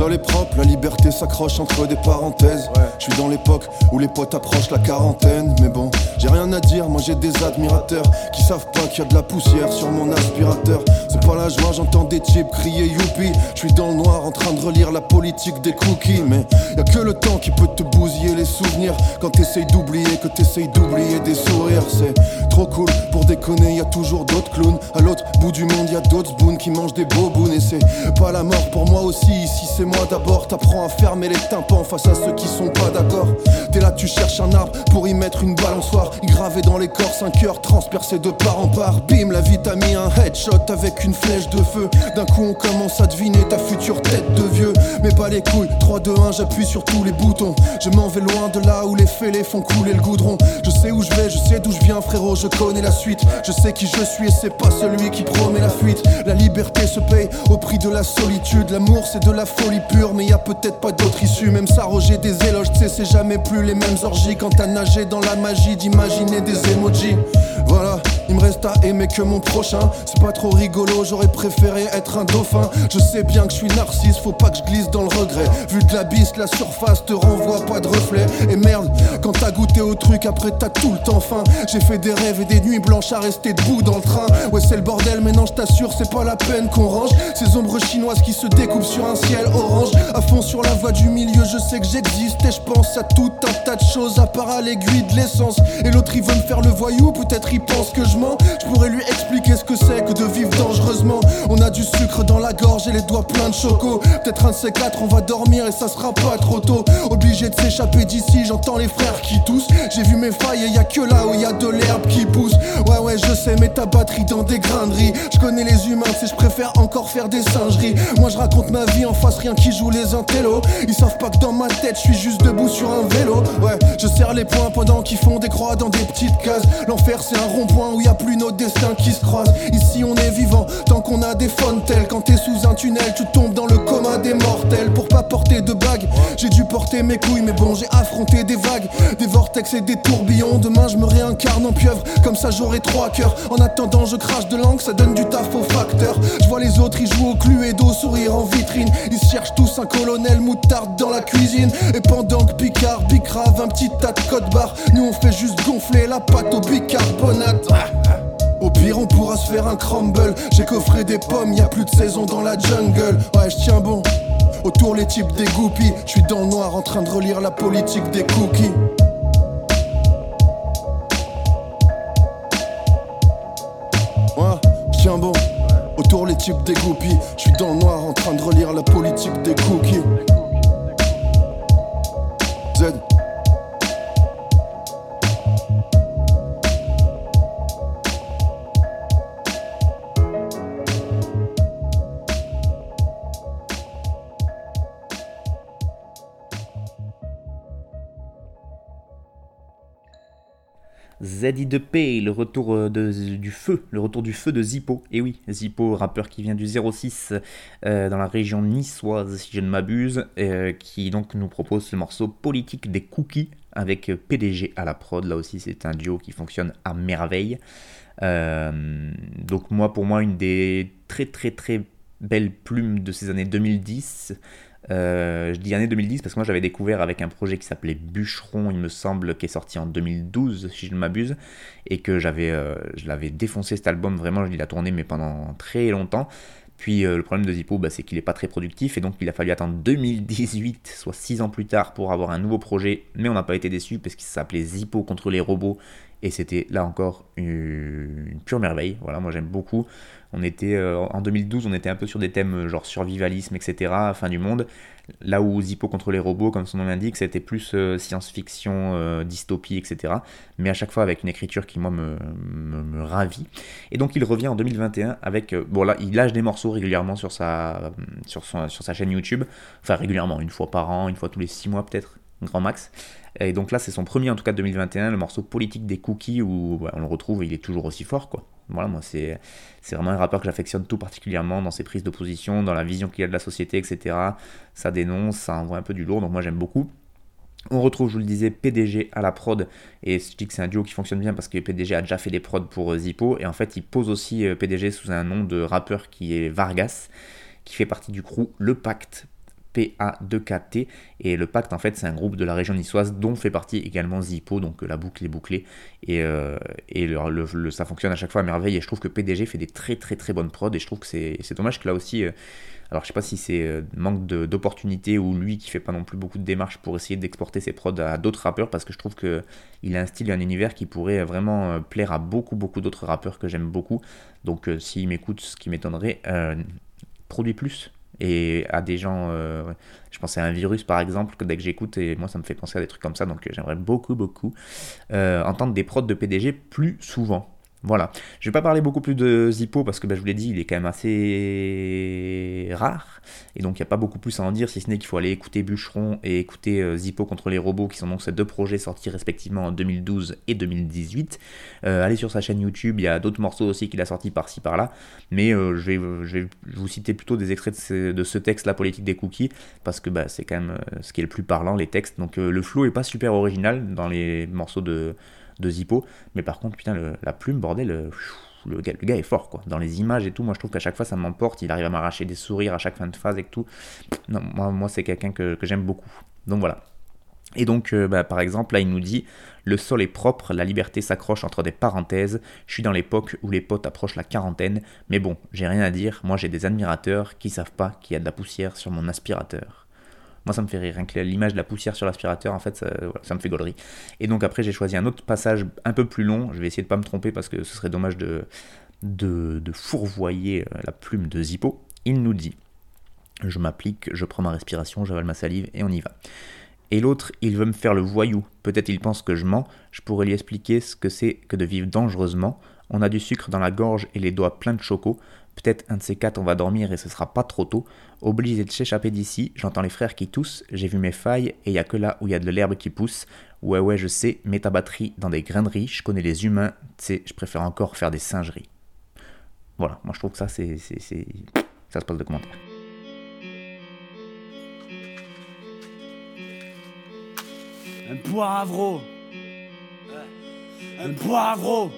Sol est propre, la liberté s'accroche entre des parenthèses. Je suis dans l'époque où les potes approchent la quarantaine. Mais bon, j'ai rien à dire, moi j'ai des admirateurs qui savent pas qu'il y a de la poussière sur mon aspirateur. C'est pas la joie, j'entends des types crier youpi. Je suis dans le noir en train de relire la politique des cookies. Mais y a que le temps qui peut te bousiller les souvenirs. Quand t'essayes d'oublier, que t'essayes d'oublier des sourires. C'est trop cool pour déconner, y a toujours d'autres clowns. À l'autre bout du monde, y a d'autres spoons qui mangent des bobounes. Et c'est pas la mort pour moi aussi, ici c'est moi d'abord, t'apprends à fermer les tympans face à ceux qui sont pas d'accord. T'es là, tu cherches un arbre pour y mettre une balançoire, gravé dans les corps, 5 heures transpercé de part en part. Bim, la vie t'a mis un headshot avec une flèche de feu. D'un coup, on commence à deviner ta future tête de vieux. Mais pas les couilles, 3, 2, 1, j'appuie sur tous les boutons. Je m'en vais loin de là où les fêlés font couler le goudron. Je sais où je vais, je sais d'où je viens, frérot, je connais la suite. Je sais qui je suis et c'est pas celui qui promet la fuite. La liberté se paye au prix de la solitude. L'amour, c'est de la folie pur, mais y a peut-être pas d'autre issue. Même s'arroger des éloges, tu sais, c'est jamais plus les mêmes orgies. Quand t'as nagé dans la magie d'imaginer des emojis. Voilà, il me reste à aimer que mon prochain. C'est pas trop rigolo, j'aurais préféré être un dauphin. Je sais bien que je suis narcisse, faut pas que je glisse dans le regret. Vu de la la surface te renvoie pas de reflet. Et merde, quand t'as goûté au truc, après t'as tout le temps faim. J'ai fait des rêves et des nuits blanches à rester debout dans le train. Ouais, c'est le bordel, mais non, je t'assure, c'est pas la peine qu'on range. Ces ombres chinoises qui se découpent sur un ciel orange. À fond sur la voie du milieu, je sais que j'existe et je pense à tout un tas de choses à part à l'aiguille de l'essence. Et l'autre il veut me faire le voyou, peut-être il pense que je Je pourrais lui expliquer ce que c'est que de vivre dangereusement. On a du sucre dans la gorge et les doigts pleins de choco. Peut-être un de ces quatre, on va dormir et ça sera pas trop tôt. Obligé de s'échapper d'ici, j'entends les frères qui toussent. J'ai vu mes failles et y a que là où y a de l'herbe qui pousse. Ouais, ouais, je sais, mais ta batterie dans des graineries. Je connais les humains, c'est je préfère encore faire des singeries. Moi je raconte ma vie en face, rien qui joue les intellos. Ils savent pas que dans ma tête, je suis juste debout sur un vélo. Ouais, je serre les poings pendant qu'ils font des croix dans des petites cases. L'enfer, c'est un rond-point où y a plus nos destins qui se croisent. Ici, on est vivant tant qu'on a des fontaines. Quand t'es sous un tunnel, tu tombes dans le coma des mortels. Pour pas porter de bague, j'ai dû porter mes couilles, mais bon, j'ai affronté des vagues, des vortex et des tourbillons. Demain, je me réincarne en pieuvre, comme ça j'aurai trois cœurs. En attendant, je crache de langue, ça donne du taf aux facteurs. Je vois les autres, ils jouent au cluedo, sourire en vitrine. Ils cherchent tous un colonel moutarde dans la cuisine. Et pendant que Picard bicrave un petit tas de code barre, nous on fait juste gonfler la pâte au bicarbonate. Au pire, on pourra se faire un crumble. J'ai coffré des pommes, y a plus de saison dans la jungle. Ouais, je tiens bon. Autour les types des groupies. Je suis dans le noir en train de relire la politique des cookies. Ouais, je tiens bon. Autour les types des groupies. Je suis dans le noir en train de relire la politique des cookies. Z. ZI2P, le retour euh, du feu, le retour du feu de Zippo. Et oui, Zippo, rappeur qui vient du 06 euh, dans la région niçoise, si je ne m'abuse, euh, qui donc nous propose le morceau Politique des Cookies avec PDG à la prod. Là aussi, c'est un duo qui fonctionne à merveille. donc moi, pour moi, une des très très très belles plumes de ces années 2010. Euh, je dis année 2010 parce que moi j'avais découvert avec un projet qui s'appelait Bûcheron, il me semble, qui est sorti en 2012 si je ne m'abuse, et que j'avais, euh, je l'avais défoncé cet album, vraiment je l'ai tourné mais pendant très longtemps. Puis euh, le problème de Zippo, bah, c'est qu'il n'est pas très productif et donc il a fallu attendre 2018, soit 6 ans plus tard, pour avoir un nouveau projet. Mais on n'a pas été déçus parce qu'il s'appelait Zippo contre les robots et c'était là encore une, pure merveille. Voilà, moi j'aime beaucoup. On était euh, en 2012, on était un peu sur des thèmes euh, genre survivalisme, etc., fin du monde. Là où Zippo contre les robots, comme son nom l'indique, c'était plus euh, science-fiction, dystopie, etc. Mais à chaque fois avec une écriture qui, moi, me, me, ravit. Et donc il revient en 2021 avec... bon là, il lâche des morceaux régulièrement sur sa, sur, sur sa chaîne YouTube. Enfin régulièrement, une fois par an, une fois tous les six mois peut-être, grand max. Et donc là, c'est son premier en tout cas 2021, le morceau politique des cookies où on le retrouve, il est toujours aussi fort quoi. Voilà, moi c'est vraiment un rappeur que j'affectionne tout particulièrement dans ses prises de position, dans la vision qu'il a de la société, etc. Ça dénonce, ça envoie un peu du lourd, donc moi j'aime beaucoup. On retrouve, je vous le disais, PDG à la prod, et je dis que c'est un duo qui fonctionne bien parce que PDG a déjà fait des prods pour euh, Zippo, et en fait il pose aussi euh, PDG sous un nom de rappeur qui est Vargas, qui fait partie du crew Le Pacte, PA2KT. Et le Pacte, en fait, c'est un groupe de la région niçoise dont fait partie également Zippo, donc la boucle est bouclée. Et, euh, ça fonctionne à chaque fois à merveille. Et je trouve que PDG fait des très très très bonnes prods. Et je trouve que c'est dommage que là aussi. Euh, alors je sais pas si c'est euh, manque d'opportunité ou lui qui fait pas non plus beaucoup de démarches pour essayer d'exporter ses prods à d'autres rappeurs parce que je trouve que il a un style et un univers qui pourrait vraiment plaire à beaucoup beaucoup d'autres rappeurs que j'aime beaucoup. Donc s'il m'écoute, ce qui m'étonnerait, produit plus et à des gens, euh, je pensais à un virus par exemple, que dès que j'écoute, et moi ça me fait penser à des trucs comme ça, donc j'aimerais beaucoup, beaucoup euh, entendre des prods de PDG plus souvent. Voilà. Je vais pas parler beaucoup plus de Zippo parce que bah, je vous l'ai dit, il est quand même assez rare. Et donc il n'y a pas beaucoup plus à en dire, si ce n'est qu'il faut aller écouter Bûcheron et écouter euh, Zippo contre les robots, qui sont donc ces deux projets sortis respectivement en 2012 et 2018. Euh, allez sur sa chaîne YouTube, il y a d'autres morceaux aussi qu'il a sortis par-ci par-là. Mais euh, je, vais, je, vais, vous citer plutôt des extraits de ce, texte, La politique des cookies, parce que bah, c'est quand même ce qui est le plus parlant, les textes. Donc le flow est pas super original dans les morceaux de de Zippo. Mais par contre, putain, la plume, bordel, euh, le, gars, le gars est fort, quoi. Dans les images et tout, moi je trouve qu'à chaque fois ça m'emporte. Il arrive à m'arracher des sourires à chaque fin de phase et tout. Non, moi, moi c'est quelqu'un que, j'aime beaucoup. Donc voilà. Et donc, euh, bah, par exemple, là, il nous dit Le sol est propre, la liberté s'accroche entre des parenthèses. Je suis dans l'époque où les potes approchent la quarantaine. Mais bon, j'ai rien à dire. Moi, j'ai des admirateurs qui savent pas qu'il y a de la poussière sur mon aspirateur. Moi, ça me fait rire. Rien que l'image de la poussière sur l'aspirateur, en fait, ça, me fait gaulerie. Et donc, après, j'ai choisi un autre passage un peu plus long. Je vais essayer de pas me tromper parce que ce serait dommage de, de, fourvoyer euh, la plume de Zippo. Il nous dit Je m'applique, je prends ma respiration, j'avale ma salive et on y va. Et l'autre, il veut me faire le voyou. Peut-être il pense que je mens. Je pourrais lui expliquer ce que c'est que de vivre dangereusement. On a du sucre dans la gorge et les doigts pleins de choco. Peut-être un de ces quatre on va dormir et ce sera pas trop tôt. Obligé de s'échapper d'ici, j'entends les frères qui toussent, j'ai vu mes failles et y a que là où il y a de l'herbe qui pousse. Ouais ouais je sais, mets ta batterie dans des graineries, je connais les humains, tu sais, je préfère encore faire des singeries. Voilà, moi je trouve que ça c'est. Ça se passe de commentaires. Un poivreau Un poivreau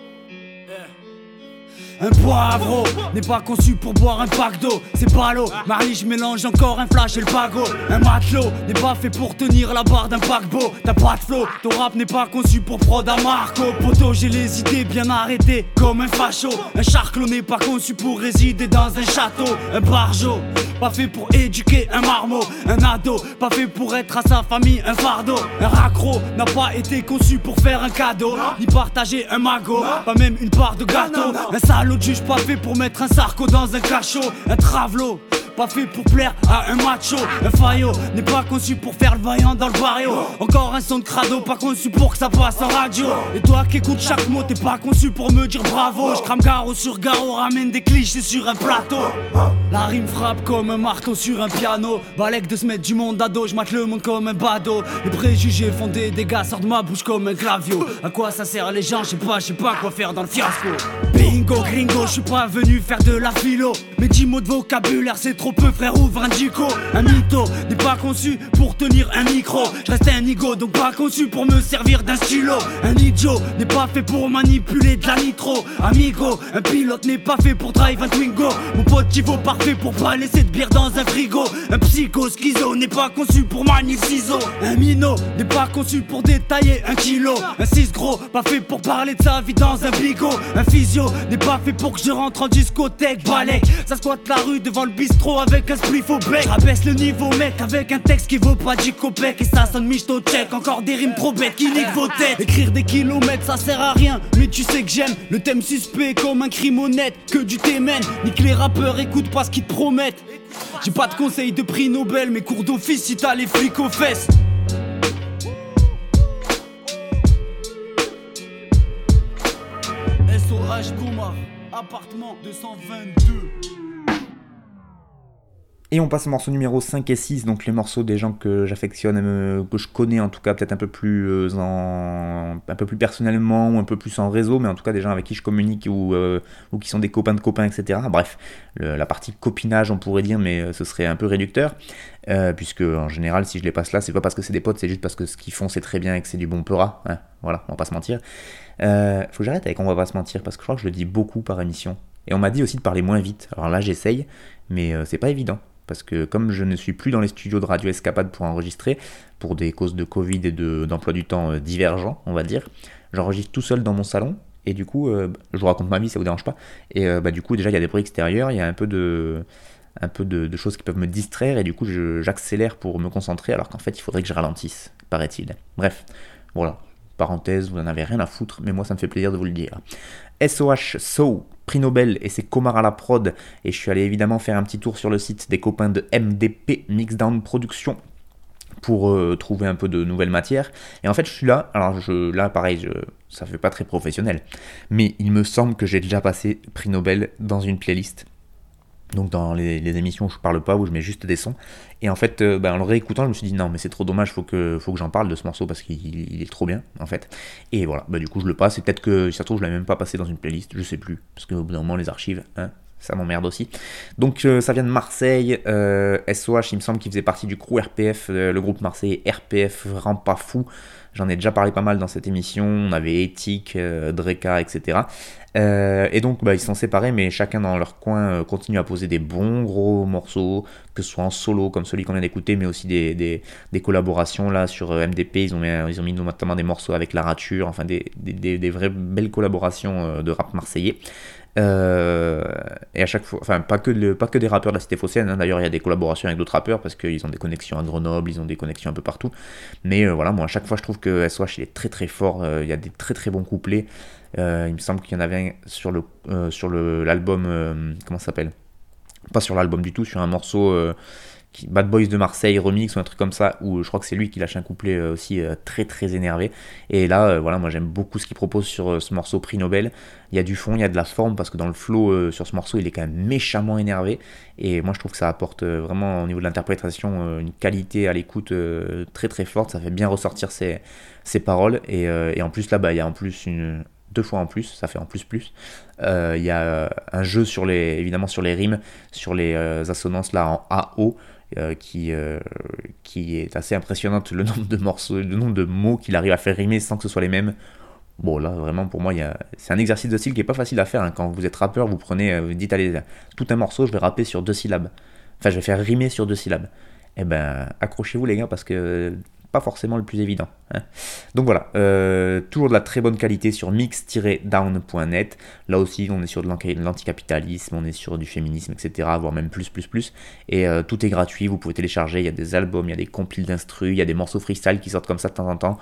un poivreau n'est pas conçu pour boire un pack d'eau, c'est pas l'eau. Marly, je mélange encore un flash et le pago. Un matelot n'est pas fait pour tenir la barre d'un paquebot. T'as pas de flow, ton rap n'est pas conçu pour prod à Marco. Poto, j'ai les idées bien arrêtées comme un facho. Un charclot n'est pas conçu pour résider dans un château. Un barjo, pas fait pour éduquer un marmot. Un ado, pas fait pour être à sa famille un fardeau. Un raccro n'a pas été conçu pour faire un cadeau, ni partager un magot, pas même une part de gâteau. Un salaud juge pas fait pour mettre un sarco dans un cachot, un travelot pas fait pour plaire à un macho. Un faillot n'est pas conçu pour faire le vaillant dans le barrio. Encore un son de crado, pas conçu pour que ça passe en radio. Et toi qui écoutes chaque mot, t'es pas conçu pour me dire bravo. Je crame garo sur garo, ramène des clichés sur un plateau. La rime frappe comme un marteau sur un piano. Balèque de se mettre du monde à dos, je le monde comme un badaud. Les préjugés font des dégâts, sortent de ma bouche comme un clavio. À quoi ça sert les gens, je sais pas, je sais pas quoi faire dans le fiasco. Bingo, gringo, je suis pas venu faire de la philo. Mais 10 mots de vocabulaire, c'est trop peu, frère, ouvre un dico. Un mytho n'est pas conçu pour tenir un micro. Je reste un ego, donc pas conçu pour me servir d'un stylo. Un idiot n'est pas fait pour manipuler de la nitro. Amigo, un pilote n'est pas fait pour drive un Twingo. Mon pote qui vaut parfait pour pas laisser de bière dans un frigo. Un psycho schizo n'est pas conçu pour manier ciseaux. Un minot n'est pas conçu pour détailler un kilo. Un 6 gros, pas fait pour parler de sa vie dans un bigot. Un physio n'est pas fait pour que je rentre en discothèque. Balek, ça squatte la rue devant le bistrot avec un spliff au bec. Rabaisse le niveau, mec, avec un texte qui vaut pas 10 copecs. Et ça sonne michto check, encore des rimes trop bêtes qui niquent vos têtes. Écrire des kilomètres, ça sert à rien, mais tu sais que j'aime le thème suspect comme un crime honnête. Que du témen, nique les rappeurs, écoute pas ce qu'ils te promettent. J'ai pas de conseils de prix Nobel, mais cours d'office si t'as les flics aux fesses. SOH Goumar, appartement 222. Et on passe au morceau numéro 5 et 6, donc les morceaux des gens que j'affectionne, euh, que je connais en tout cas peut-être un peu plus euh, en, un peu plus personnellement ou un peu plus en réseau, mais en tout cas des gens avec qui je communique ou, euh, ou qui sont des copains de copains, etc. Bref, la partie copinage on pourrait dire, mais ce serait un peu réducteur, puisque en général si je les passe là, c'est pas parce que c'est des potes, c'est juste parce que ce qu'ils font c'est très bien et que c'est du bon peura. hein. voilà, on va pas se mentir. Faut que j'arrête avec on va pas se mentir, parce que je crois que je le dis beaucoup par émission. Et on m'a dit aussi de parler moins vite. Alors là j'essaye, mais c'est pas évident parce que comme je ne suis plus dans les studios de Radio Escapade pour enregistrer, pour des causes de Covid et de- d'emploi du temps euh, divergents, on va dire, j'enregistre tout seul dans mon salon, et du coup, euh, je vous raconte ma vie, ça vous dérange pas, et euh, bah, du coup, déjà, il y a des bruits extérieurs, il y a un peu de un peu de, de choses qui peuvent me distraire, et du coup, j'accélère pour me concentrer, alors qu'en fait, il faudrait que je ralentisse, paraît-il. Bref, voilà, parenthèse, vous n'en avez rien à foutre, mais moi, ça me fait plaisir de vous le dire. SOH So, prix Nobel, et c'est Comar à la prod. Et je suis allé évidemment faire un petit tour sur le site des copains de MDP Mixdown Production pour euh, trouver un peu de nouvelles matières. Et en fait, je suis là, alors je, là, pareil, je, ça fait pas très professionnel, mais il me semble que j'ai déjà passé prix Nobel dans une playlist. Donc dans les, émissions où je parle pas, où je mets juste des sons. Et en fait, euh, ben, en le réécoutant, je me suis dit non, mais c'est trop dommage, faut que, faut que j'en parle de ce morceau parce qu'il il est trop bien, en fait. Et voilà, bah, du coup, je le passe. Et peut-être que, si ça se trouve, je l'avais même pas passé dans une playlist, je sais plus. Parce qu'au bout d'un moment, les archives, hein, ça m'emmerde aussi. Donc euh, ça vient de Marseille, euh, SOH, il me semble qu'il faisait partie du crew RPF, euh, le groupe marseillais RPF, pas fou. J'en ai déjà parlé pas mal dans cette émission, on avait Ethic, euh, Dreka, etc. Euh, et donc bah, ils sont séparés, mais chacun dans leur coin euh, continue à poser des bons gros morceaux, que ce soit en solo comme celui qu'on vient d'écouter, mais aussi des, collaborations là sur MDP. Ils ont, mis, notamment des morceaux avec La Rature, enfin des, vraies belles collaborations de rap marseillais. Euh, et à chaque fois, enfin pas que, le, pas que des rappeurs de la cité phocéenne, hein. d'ailleurs il y a des collaborations avec d'autres rappeurs parce qu'ils ont des connexions à Grenoble, ils ont des connexions un peu partout. Mais euh, voilà, moi à chaque fois je trouve que SOH il est très très fort, euh, il y a des très très bons couplets. Il me semble qu'il y en avait un sur sur l'album comment ça s'appelle? Pas sur l'album du tout, sur un morceau Bad Boys de Marseille remix ou un truc comme ça où je crois que c'est lui qui lâche un couplet euh, aussi euh, très très énervé. Et là euh, voilà, moi j'aime beaucoup ce qu'il propose sur ce morceau prix Nobel. Il y a du fond, il y a de la forme parce que dans le flow sur ce morceau, il est quand même méchamment énervé et moi je trouve que ça apporte vraiment au niveau de l'interprétation une qualité à l'écoute très très forte, ça fait bien ressortir ses, paroles et, en plus là bah il y a en plus une deux fois en plus, ça fait en plus plus. Il y a un jeu sur les, évidemment sur les rimes, sur les assonances là en AO, euh, qui, euh, qui est assez impressionnante le nombre de morceaux, le nombre de mots qu'il arrive à faire rimer sans que ce soit les mêmes. Bon là vraiment pour moi c'est un exercice de style qui est pas facile à faire. hein. Quand vous êtes rappeur, vous prenez, euh, vous dites allez tout un morceau, je vais rapper sur deux syllabes. Enfin je vais faire rimer sur deux syllabes. Eh ben accrochez-vous les gars parce que pas forcément le plus évident. hein. Donc voilà, euh, toujours de la très bonne qualité sur mix-down.net. Là aussi, on est sur de l'anti- l'anticapitalisme, on est sur du féminisme, etc. Voire même plus, plus, plus. Et euh, tout est gratuit, vous pouvez télécharger. Il y a des albums, il y a des compiles d'instru, il y a des morceaux freestyle qui sortent comme ça de temps en temps.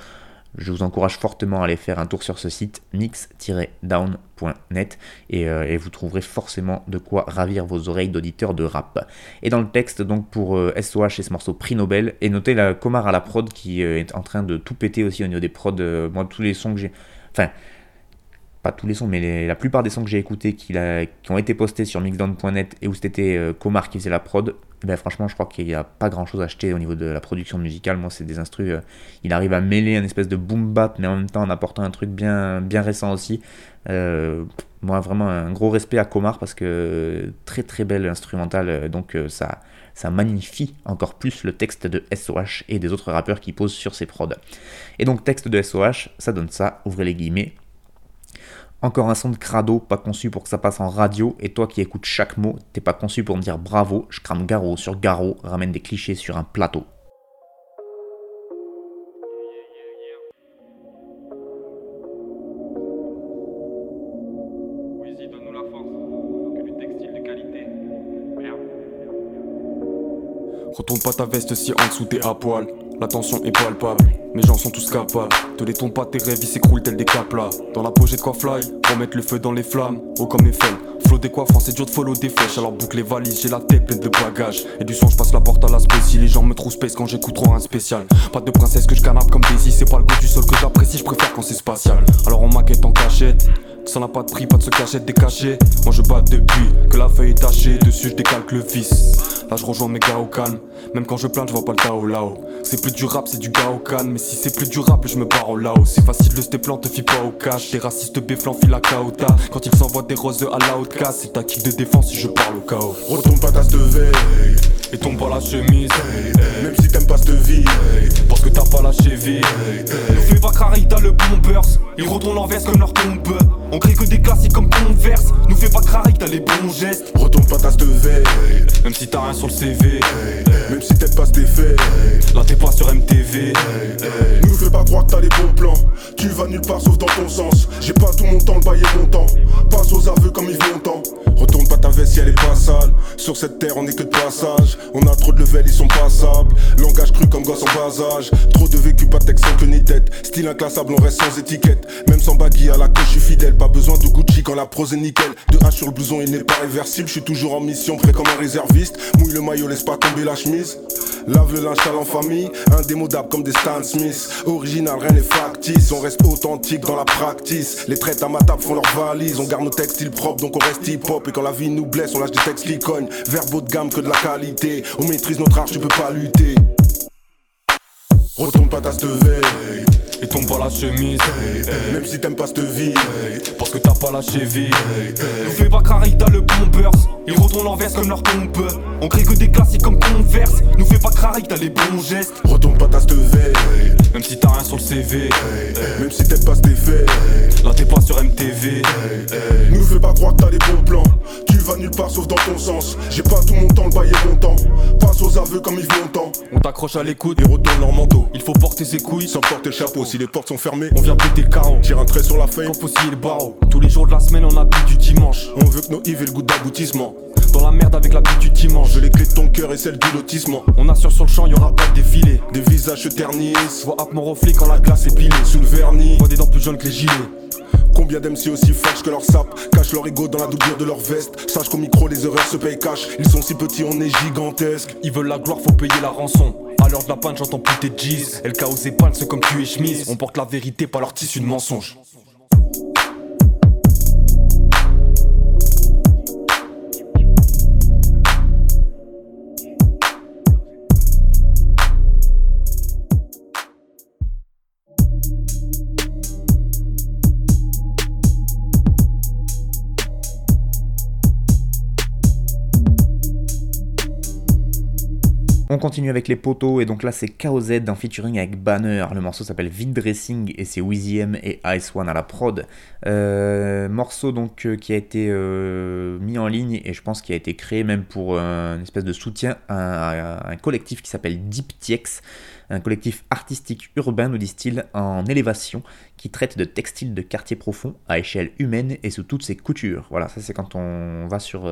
Je vous encourage fortement à aller faire un tour sur ce site mix-down.net et, euh, et, vous trouverez forcément de quoi ravir vos oreilles d'auditeurs de rap. Et dans le texte, donc pour SOH et ce morceau prix Nobel, et notez la Comar à la prod qui est en train de tout péter aussi au niveau des prods. moi, tous les sons que j'ai. Enfin, pas tous les sons, mais la plupart des sons que j'ai écoutés qui, qui, ont été postés sur mixdown.net et où c'était euh, Comar qui faisait la prod, ben franchement, je crois qu'il n'y a pas grand chose à acheter au niveau de la production musicale. Moi, c'est des instrus. Euh, il arrive à mêler un espèce de boom bap, mais en même temps en apportant un truc bien, bien récent aussi. Euh, moi, vraiment un gros respect à Comar parce que très très belle instrumentale. Donc, ça, ça magnifie encore plus le texte de SOH et des autres rappeurs qui posent sur ces prods. Et donc, texte de SOH, ça donne ça, ouvrez les guillemets. Encore un son de crado, pas conçu pour que ça passe en radio, et toi qui écoutes chaque mot, t'es pas conçu pour me dire bravo, je crame garrot sur garrot, ramène des clichés sur un plateau. Retourne pas ta veste si en dessous t'es à poil. La tension est palpable, mes gens sont tous capables. Te les tombent pas, tes rêves ils s'écroulent tel des caplas. Dans la peau j'ai de quoi fly, pour mettre le feu dans les flammes. Oh comme Eiffel, flow des coiffants, c'est dur de follow des flèches. Alors boucle les valises, j'ai la tête pleine de bagages. Et du son, je passe la porte à la Si Les gens me trouvent space quand j'écoute trop un spécial. Pas de princesse que je canape comme Daisy, c'est pas le goût du sol que j'apprécie, je préfère quand c'est spatial. Alors on maquette en cachette. Ça n'a pas de prix, pas de se cachette décaché. Moi je bats depuis que la feuille est tachée. Dessus je décalque le vice. Là je rejoins mes gars au calme. Même quand je plains, je vois pas le tao là-haut. C'est plus du rap, c'est du gars au calme. Mais si c'est plus du rap, je me barre au lao. C'est facile de stéplant, te fie pas au cash. Des racistes béflants fil la caota. Quand ils s'envoient des roses à la haute casse, c'est ta kick de défense si je parle au chaos. Retourne pas ta de veille et tombe pas la chemise. Même si t'aimes pas cette vie, parce que t'as pas lâché vie. Nous fais pas crari, t'as le bombers. Ils retournent leur veste comme leur tombe. On crie que des classiques comme Converse. Nous fais pas crari, t'as les bons gestes. Retourne pas ta veille, même si t'as rien sur le CV. Même si t'aimes pas ce fait. Là t'es pas sur MTV. Nous fais pas croire que t'as les bons plans. Tu vas nulle part sauf dans ton sens. J'ai pas tout mon temps, le bail mon temps. Passe aux aveux comme ils longtemps. Retourne pas ta veste si elle est pas sale. Sur cette terre, on est que de passage. On a trop de level, ils sont passables. Langage cru comme gosse en bas âge. Trop de vécu, pas texte sans que ni tête. Style inclassable, on reste sans étiquette. Même sans baggy à la coche, je suis fidèle. Pas besoin de Gucci quand la prose est nickel. De H sur le blouson, il n'est pas réversible. Je suis toujours en mission, prêt comme un réserviste. Mouille le maillot, laisse pas tomber la chemise. Lave le linge en famille, indémodable comme des Stan Smith. Original, rien n'est factice. On reste authentique dans la practice. Les traites à ma table font leur valise. On garde nos textiles propres, donc on reste hip-hop. Et quand la vie nous blesse, on lâche des textes qui cognent. Verbe de gamme que de la qualité. On maîtrise notre art, tu peux pas lutter. Retourne pas ta de veille et tombe pas la chemise. Même si t'aimes pas cette vie, parce que t'as pas lâché vie. Nous fais pas crari, t'as le bombers. Ils retournent leur veste comme leur tombe. On crie que des classiques comme Converse. Nous fais pas crari, t'as les bons gestes. Retourne pas ta veille, même si t'as rien sur le CV. Même si t'aimes pas ce fait. Là t'es pas sur MTV. Nous fais pas croire que t'as les bons plans. Tu vas nulle part sauf dans ton sens. J'ai pas tout mon temps, le bail mon temps. Passe aux aveux comme ils longtemps. On t'accroche à l'écoute et retourne leur manteau. Il faut porter ses couilles sans porter chapeau si les portes sont fermées. On vient péter le carreau, tire un trait sur la feuille. Faut le barreau. Tous les jours de la semaine, on habite du dimanche. On veut que nos Yves aient le goût d'aboutissement. Dans la merde avec l'habitude dimanche. Je les clés de ton cœur et celle du lotissement. On assure sur le champ, y aura pas de défilé. Des visages se ternissent. Vois mon reflet quand la glace est pilée. Sous le vernis, vois des dents plus jaunes que les gilets. Combien d'MC aussi fâches que leur sap Cachent leur ego dans la doublure de leur veste Sache qu'au micro les erreurs se payent cash Ils sont si petits on est gigantesques Ils veulent la gloire faut payer la rançon l'heure de la panne, j'entends plus tes G's. Elle chaos et c'est comme tu es chemise. On porte la vérité, pas leur tissu de mensonge. On continue avec les poteaux et donc là c'est KOZ en featuring avec Banner. Le morceau s'appelle Vid Dressing et c'est Wheezy M et Ice One à la prod. Euh, morceau donc euh, qui a été euh, mis en ligne et je pense qui a été créé même pour une espèce de soutien à, un collectif qui s'appelle Deep un collectif artistique urbain, nous disent-ils, en élévation, qui traite de textiles de quartier profond à échelle humaine et sous toutes ses coutures. Voilà, ça c'est quand on va sur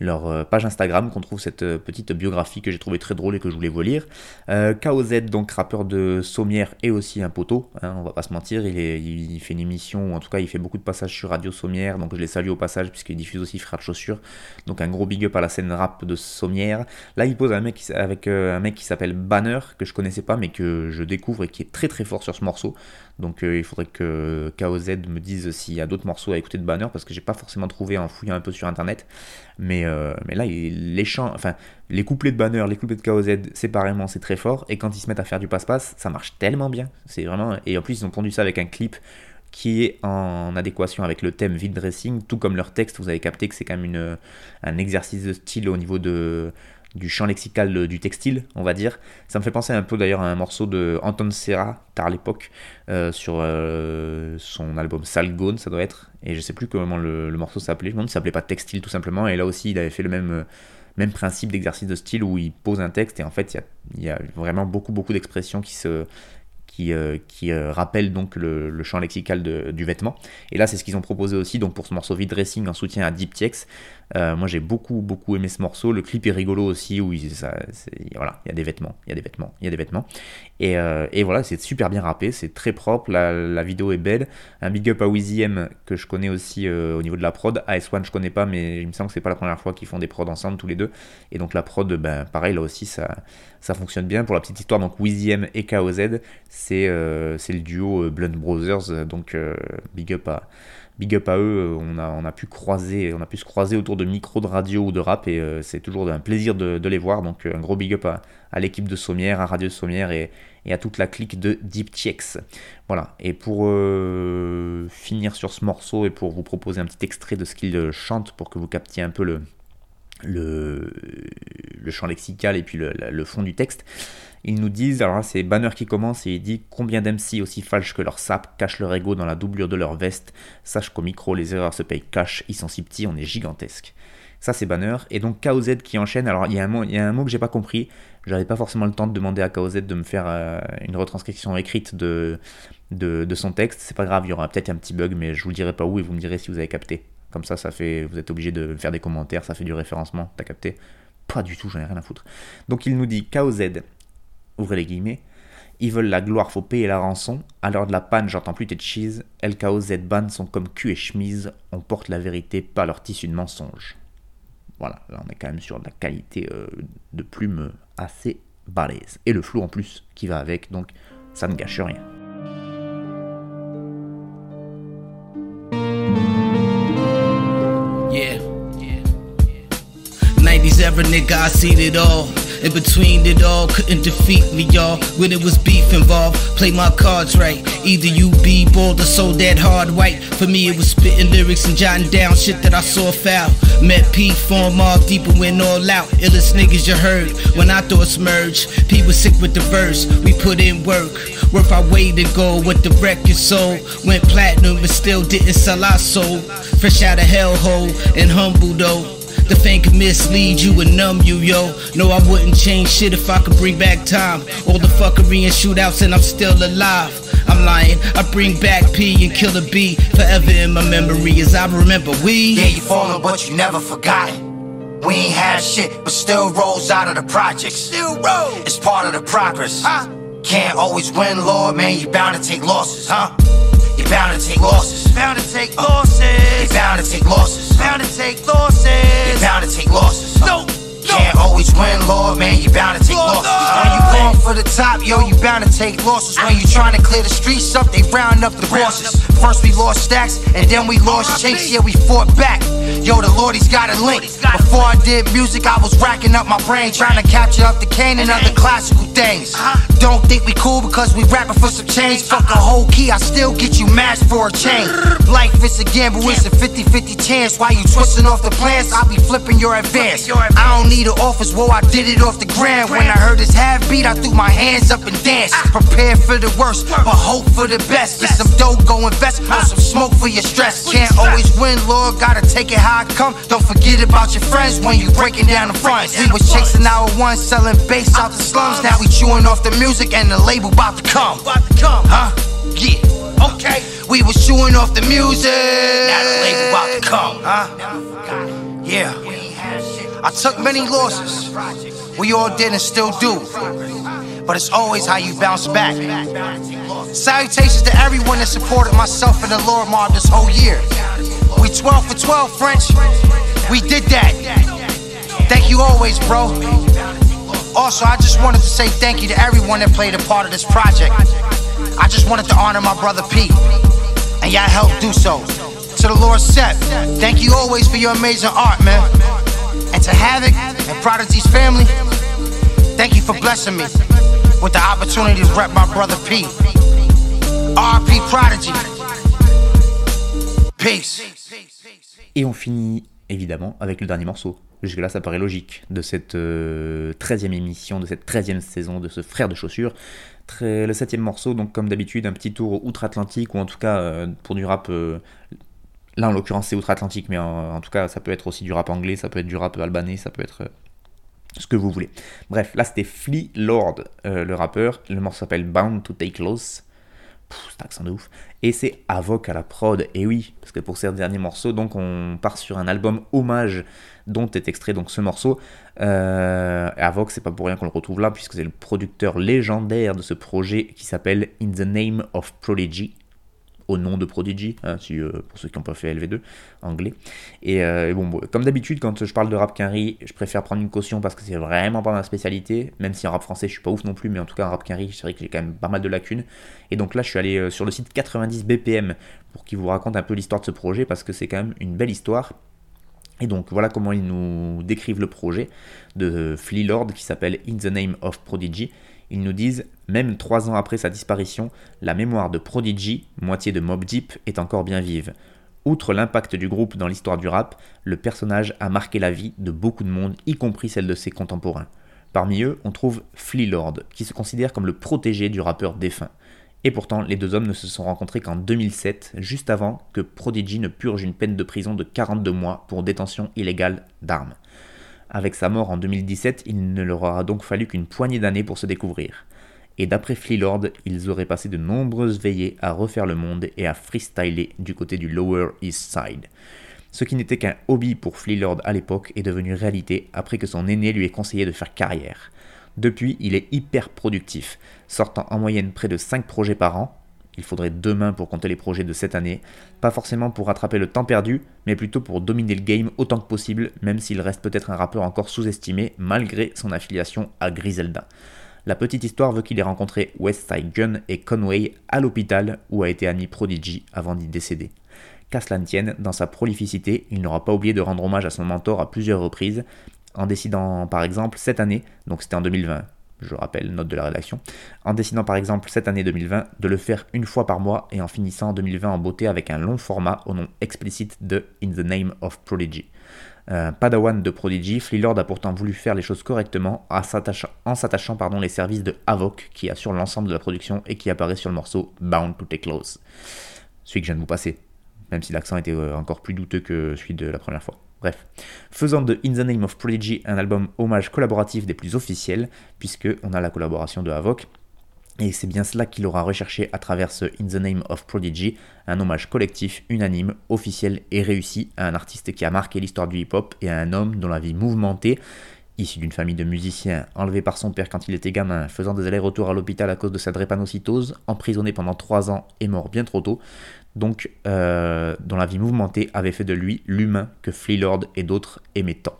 leur euh, page Instagram qu'on trouve cette euh, petite biographie que j'ai trouvé très drôle et que je voulais vous lire. Euh, KOZ, donc rappeur de Sommière et aussi un poteau, hein, on va pas se mentir, il, fait une émission, ou en tout cas il fait beaucoup de passages sur Radio Sommière, donc je les salue au passage puisqu'il diffuse aussi Frères de Chaussures, donc un gros big up à la scène rap de Sommière. Là il pose un mec avec un mec qui s'appelle Banner, que je connaissais pas mais que je découvre et qui est très très fort sur ce morceau, donc il faudrait que KOZ me dise s'il y a d'autres morceaux à écouter de Banner parce que j'ai pas forcément trouvé en fouillant un peu sur internet, mais euh, mais là, les chants, enfin, les couplets de Banner, les couplets de KOZ, séparément, c'est très fort. Et quand ils se mettent à faire du passe-passe, ça marche tellement bien. C'est vraiment. Et en plus, ils ont pondu ça avec un clip qui est en adéquation avec le thème vide dressing, tout comme leur texte. Vous avez capté que c'est quand même un exercice de style au niveau de du champ lexical du textile, on va dire. Ça me fait penser un peu d'ailleurs à un morceau de Anton Serra, tard l'époque, euh, sur euh, son album Salgone, ça doit être. Et je sais plus comment le, morceau s'appelait. Je me demande s'appelait pas textile tout simplement. Et là aussi, il avait fait le même, même principe d'exercice de style où il pose un texte et en fait, il y a, vraiment beaucoup, beaucoup d'expressions qui se, qui, euh, qui rappelle donc le, champ lexical du vêtement. Et là, c'est ce qu'ils ont proposé aussi donc pour ce morceau Vide Dressing en soutien à Deep. Euh, moi j'ai beaucoup beaucoup aimé ce morceau. Le clip est rigolo aussi où il, ça, voilà, il y a des vêtements, il y a des vêtements, il y a des vêtements. Et, euh, voilà, c'est super bien rappé, c'est très propre, la, vidéo est belle. Un big up à Wheezy M que je connais aussi euh, au niveau de la prod. AS1 je connais pas, mais il me semble que c'est pas la première fois qu'ils font des prods ensemble tous les deux. Et donc la prod, ben pareil là aussi ça, ça fonctionne bien. Pour la petite histoire, donc M et KOZ, c'est c'est le duo Blunt Brothers, donc big up à big up à eux, on a, on a pu croiser, on a pu se croiser autour de micros de radio ou de rap et euh, c'est toujours un plaisir de, les voir. Donc euh, un gros big up à, l'équipe de Sommière, à Radio Sommière et, à toute la clique de Deep. Voilà. Et pour euh, finir sur ce morceau et pour vous proposer un petit extrait de ce qu'il chante pour que vous captiez un peu le, le, le champ lexical et puis le fond du texte. Ils nous disent, alors c'est Banner qui commence et il dit Combien d'MC aussi falches que leur sap cachent leur ego dans la doublure de leur veste Sache qu'au micro les erreurs se payent cash, ils sont si petits, on est gigantesque. Ça c'est Banner. Et donc KOZ qui enchaîne, alors il y a un mot, il y a un mot que j'ai pas compris, j'avais pas forcément le temps de demander à KOZ de me faire euh, une retranscription écrite de, de, son texte, c'est pas grave, il y aura peut-être un petit bug, mais je vous dirai pas où et vous me direz si vous avez capté. Comme ça, fait, vous êtes obligé de faire des commentaires, ça fait du référencement, t'as capté Pas du tout, j'en ai rien à foutre. Donc il nous dit KOZ, ouvrez les guillemets, ils veulent la gloire, faut payer la rançon. À l'heure de la panne, j'entends plus tes cheese. LKOZ ban sont comme cul et chemise. On porte la vérité, pas leur tissu de mensonge. Voilà, là on est quand même sur de la qualité euh, de plume assez balèze. Et le flou en plus qui va avec, donc ça ne gâche rien. 90s ever nigga, I seen it all. In between it all, couldn't defeat me, y'all. When it was beef involved, play my cards right. Either you be bold or so that hard white. For me, it was spitting lyrics and jotting down shit that I saw foul. Met P, form all deep and went all out. Illest niggas you heard when I thought merge. P was sick with the verse, we put in work. Worth our way to go with the record sold. Went platinum, but still didn't sell our soul. Fresh out of hellhole and humble though. The fame can mislead you and numb you, yo. No, I wouldn't change shit if I could bring back time. All the fuckery and shootouts, and I'm still alive. I'm lying, I bring back P and kill the B forever in my memory as I remember we. Yeah, you fallen, but you never forgotten. We ain't had shit, but still rose out of the projects. Still rose. It's part of the progress. Huh? Can't always win, Lord, man. You bound to take losses, huh? Bound to take losses. Bound to take losses. Bound to take losses. Bound to take losses. Bound to take losses. No. Can't always win, Lord, man, you bound to take losses. When you going for the top, yo, you bound to take losses. When you trying to clear the streets up, they round up the bosses. First we lost stacks, and then we lost chase, yeah, we fought back. Yo, the Lord, he's got a link. Before I did music, I was racking up my brain, trying to capture up the cane and other classical things. Don't think we cool because we rapping for some change. Fuck a whole key, I still get you mashed for a change. Life is a gamble, it's a 50 50 chance. While you twisting off the plans, I'll be flipping your advance. I don't need the office, whoa, I did it off the ground. When I heard his half beat, I threw my hands up and danced. Prepare for the worst, but hope for the best. Get some dough, go invest, or some smoke for your stress. Can't always win, Lord, gotta take it how I come. Don't forget about your friends when you breaking down the fronts. We was chasing our one, selling bass out the slums. Now we chewing off the music and the label about to come. Huh? Yeah. Okay. We was chewing off the music. Now the label about to come. Huh? Yeah. I took many losses. We all did and still do. But it's always how you bounce back. Salutations to everyone that supported myself and the Lord Mob this whole year. We 12 for 12, French. We did that. Thank you always, bro. Also, I just wanted to say thank you to everyone that played a part of this project. I just wanted to honor my brother Pete, and y'all helped do so. To the Lord Sep, thank you always for your amazing art, man. And Prodigy's family, thank you for blessing me with the opportunity to rep my brother Pete. RP Prodigy. Peace. Et on finit évidemment avec le dernier morceau. Jusque-là, ça paraît logique de cette 13e euh, émission, de cette 13e saison de ce frère de chaussures. Très, le septième morceau, donc comme d'habitude, un petit tour outre-Atlantique, ou en tout cas euh, pour du rap. Euh, là, en l'occurrence, c'est outre-Atlantique, mais en, tout cas, ça peut être aussi du rap anglais, ça peut être du rap albanais, ça peut être ce que vous voulez. Bref, là, c'était Flea Lord, le rappeur. Le morceau s'appelle Bound to Take Loss c'est accent de ouf. Et c'est Avoc à la prod. Et oui, parce que pour ces derniers morceaux, donc on part sur un album hommage dont est extrait donc ce morceau. Euh, Avoc, c'est pas pour rien qu'on le retrouve là, puisque c'est le producteur légendaire de ce projet qui s'appelle In the Name of Prodigy au nom de Prodigy, hein, euh, pour ceux qui n'ont pas fait LV2 anglais. Et, euh, bon, comme d'habitude, quand je parle de rap quinri, je préfère prendre une caution parce que c'est vraiment pas ma spécialité, même si en rap français je suis pas ouf non plus, mais en tout cas en rap quinri, c'est vrai que j'ai quand même pas mal de lacunes. Et donc là, je suis allé euh, sur le site 90 BPM pour qu'il vous raconte un peu l'histoire de ce projet parce que c'est quand même une belle histoire. Et donc voilà comment ils nous décrivent le projet de Flea Lord qui s'appelle In the Name of Prodigy. Ils nous disent, même trois ans après sa disparition, la mémoire de Prodigy, moitié de Mob Deep, est encore bien vive. Outre l'impact du groupe dans l'histoire du rap, le personnage a marqué la vie de beaucoup de monde, y compris celle de ses contemporains. Parmi eux, on trouve Flea Lord, qui se considère comme le protégé du rappeur défunt. Et pourtant, les deux hommes ne se sont rencontrés qu'en 2007, juste avant que Prodigy ne purge une peine de prison de 42 mois pour détention illégale d'armes. Avec sa mort en 2017, il ne leur aura donc fallu qu'une poignée d'années pour se découvrir. Et d'après Fleelord, ils auraient passé de nombreuses veillées à refaire le monde et à freestyler du côté du Lower East Side. Ce qui n'était qu'un hobby pour Fleelord à l'époque est devenu réalité après que son aîné lui ait conseillé de faire carrière. Depuis, il est hyper productif, sortant en moyenne près de 5 projets par an, il faudrait deux mains pour compter les projets de cette année, pas forcément pour rattraper le temps perdu, mais plutôt pour dominer le game autant que possible, même s'il reste peut-être un rappeur encore sous-estimé malgré son affiliation à Griselda. La petite histoire veut qu'il ait rencontré Westside Gun et Conway à l'hôpital où a été admis Prodigy avant d'y décéder. Qu'à cela tienne, dans sa prolificité, il n'aura pas oublié de rendre hommage à son mentor à plusieurs reprises, en décidant par exemple cette année, donc c'était en 2020, je rappelle, note de la rédaction, en décidant par exemple cette année 2020 de le faire une fois par mois et en finissant en 2020 en beauté avec un long format au nom explicite de In the Name of Prodigy. Euh, Padawan de Prodigy, Fleelord a pourtant voulu faire les choses correctement en s'attachant pardon, les services de Avoc qui assure l'ensemble de la production et qui apparaît sur le morceau Bound to Take Close. Celui que je viens de vous passer, même si l'accent était euh, encore plus douteux que celui de la première fois. Bref, faisant de In the Name of Prodigy un album hommage collaboratif des plus officiels, puisque on a la collaboration de Havoc, et c'est bien cela qu'il aura recherché à travers ce In the Name of Prodigy, un hommage collectif, unanime, officiel et réussi à un artiste qui a marqué l'histoire du hip-hop et à un homme dont la vie mouvementée, issu d'une famille de musiciens, enlevé par son père quand il était gamin, faisant des allers-retours à l'hôpital à cause de sa drépanocytose, emprisonné pendant 3 ans et mort bien trop tôt, donc euh, dont la vie mouvementée avait fait de lui l'humain que Fleelord et d'autres aimaient tant.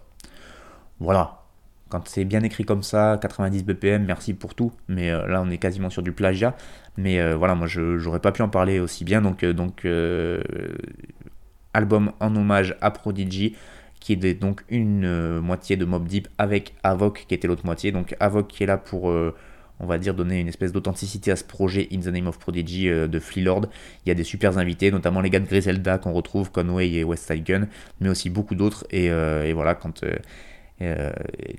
Voilà, quand c'est bien écrit comme ça, 90 BPM, merci pour tout, mais euh, là on est quasiment sur du plagiat, mais euh, voilà, moi j'aurais pas pu en parler aussi bien, donc, donc album en hommage à Prodigy, qui est donc une moitié de Mob Deep avec Avoc qui était l'autre moitié, donc Avoc qui est là pour on va dire, donner une espèce d'authenticité à ce projet In the Name of Prodigy euh, de Fleelord. Il y a des super invités, notamment les gars de Griselda qu'on retrouve, Conway et West Side Gun, mais aussi beaucoup d'autres. Et, euh, voilà, quand. Euh,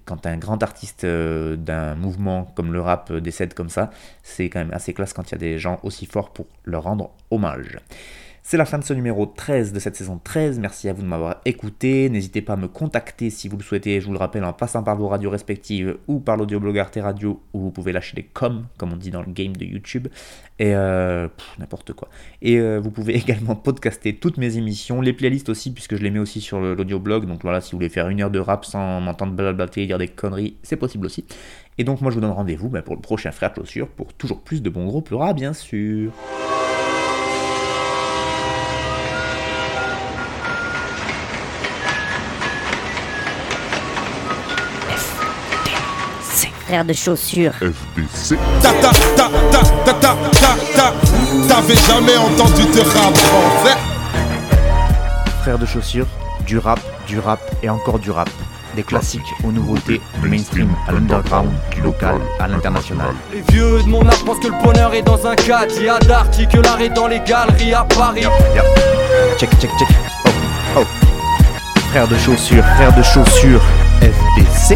quand un grand artiste d'un mouvement comme le rap décède comme ça, c'est quand même assez classe quand il y a des gens aussi forts pour leur rendre hommage. C'est la fin de ce numéro 13 de cette saison 13. Merci à vous de m'avoir écouté. N'hésitez pas à me contacter si vous le souhaitez. Je vous le rappelle en passant par vos radios respectives ou par l'audioblog Arte Radio où vous pouvez lâcher des coms, comme on dit dans le game de YouTube. Et euh, n'importe quoi. Et euh, vous pouvez également podcaster toutes mes émissions, les playlists aussi, puisque je les mets aussi sur l'audioblog. Donc voilà, si vous voulez faire une heure de rap sans m'entendre blablater et dire des conneries, c'est possible aussi. Et donc moi je vous donne rendez-vous bah, pour le prochain frère chaussures pour toujours plus de bons gros pleuras, bien sûr. Frère de chaussures. FBC. Ta ta ta ta ta ta ta ta. T'avais jamais entendu de rap français Frère de chaussures, du rap, du rap et encore du rap. Des classiques aux nouveautés, du mainstream à l'underground, du local à l'international. Les vieux de mon art pensent que le bonheur est dans un cadre. Il y a d'arty que l'art est dans les galeries à Paris. Check, check, check. Oh, oh. Frère de chaussures, frère de chaussures, FBC.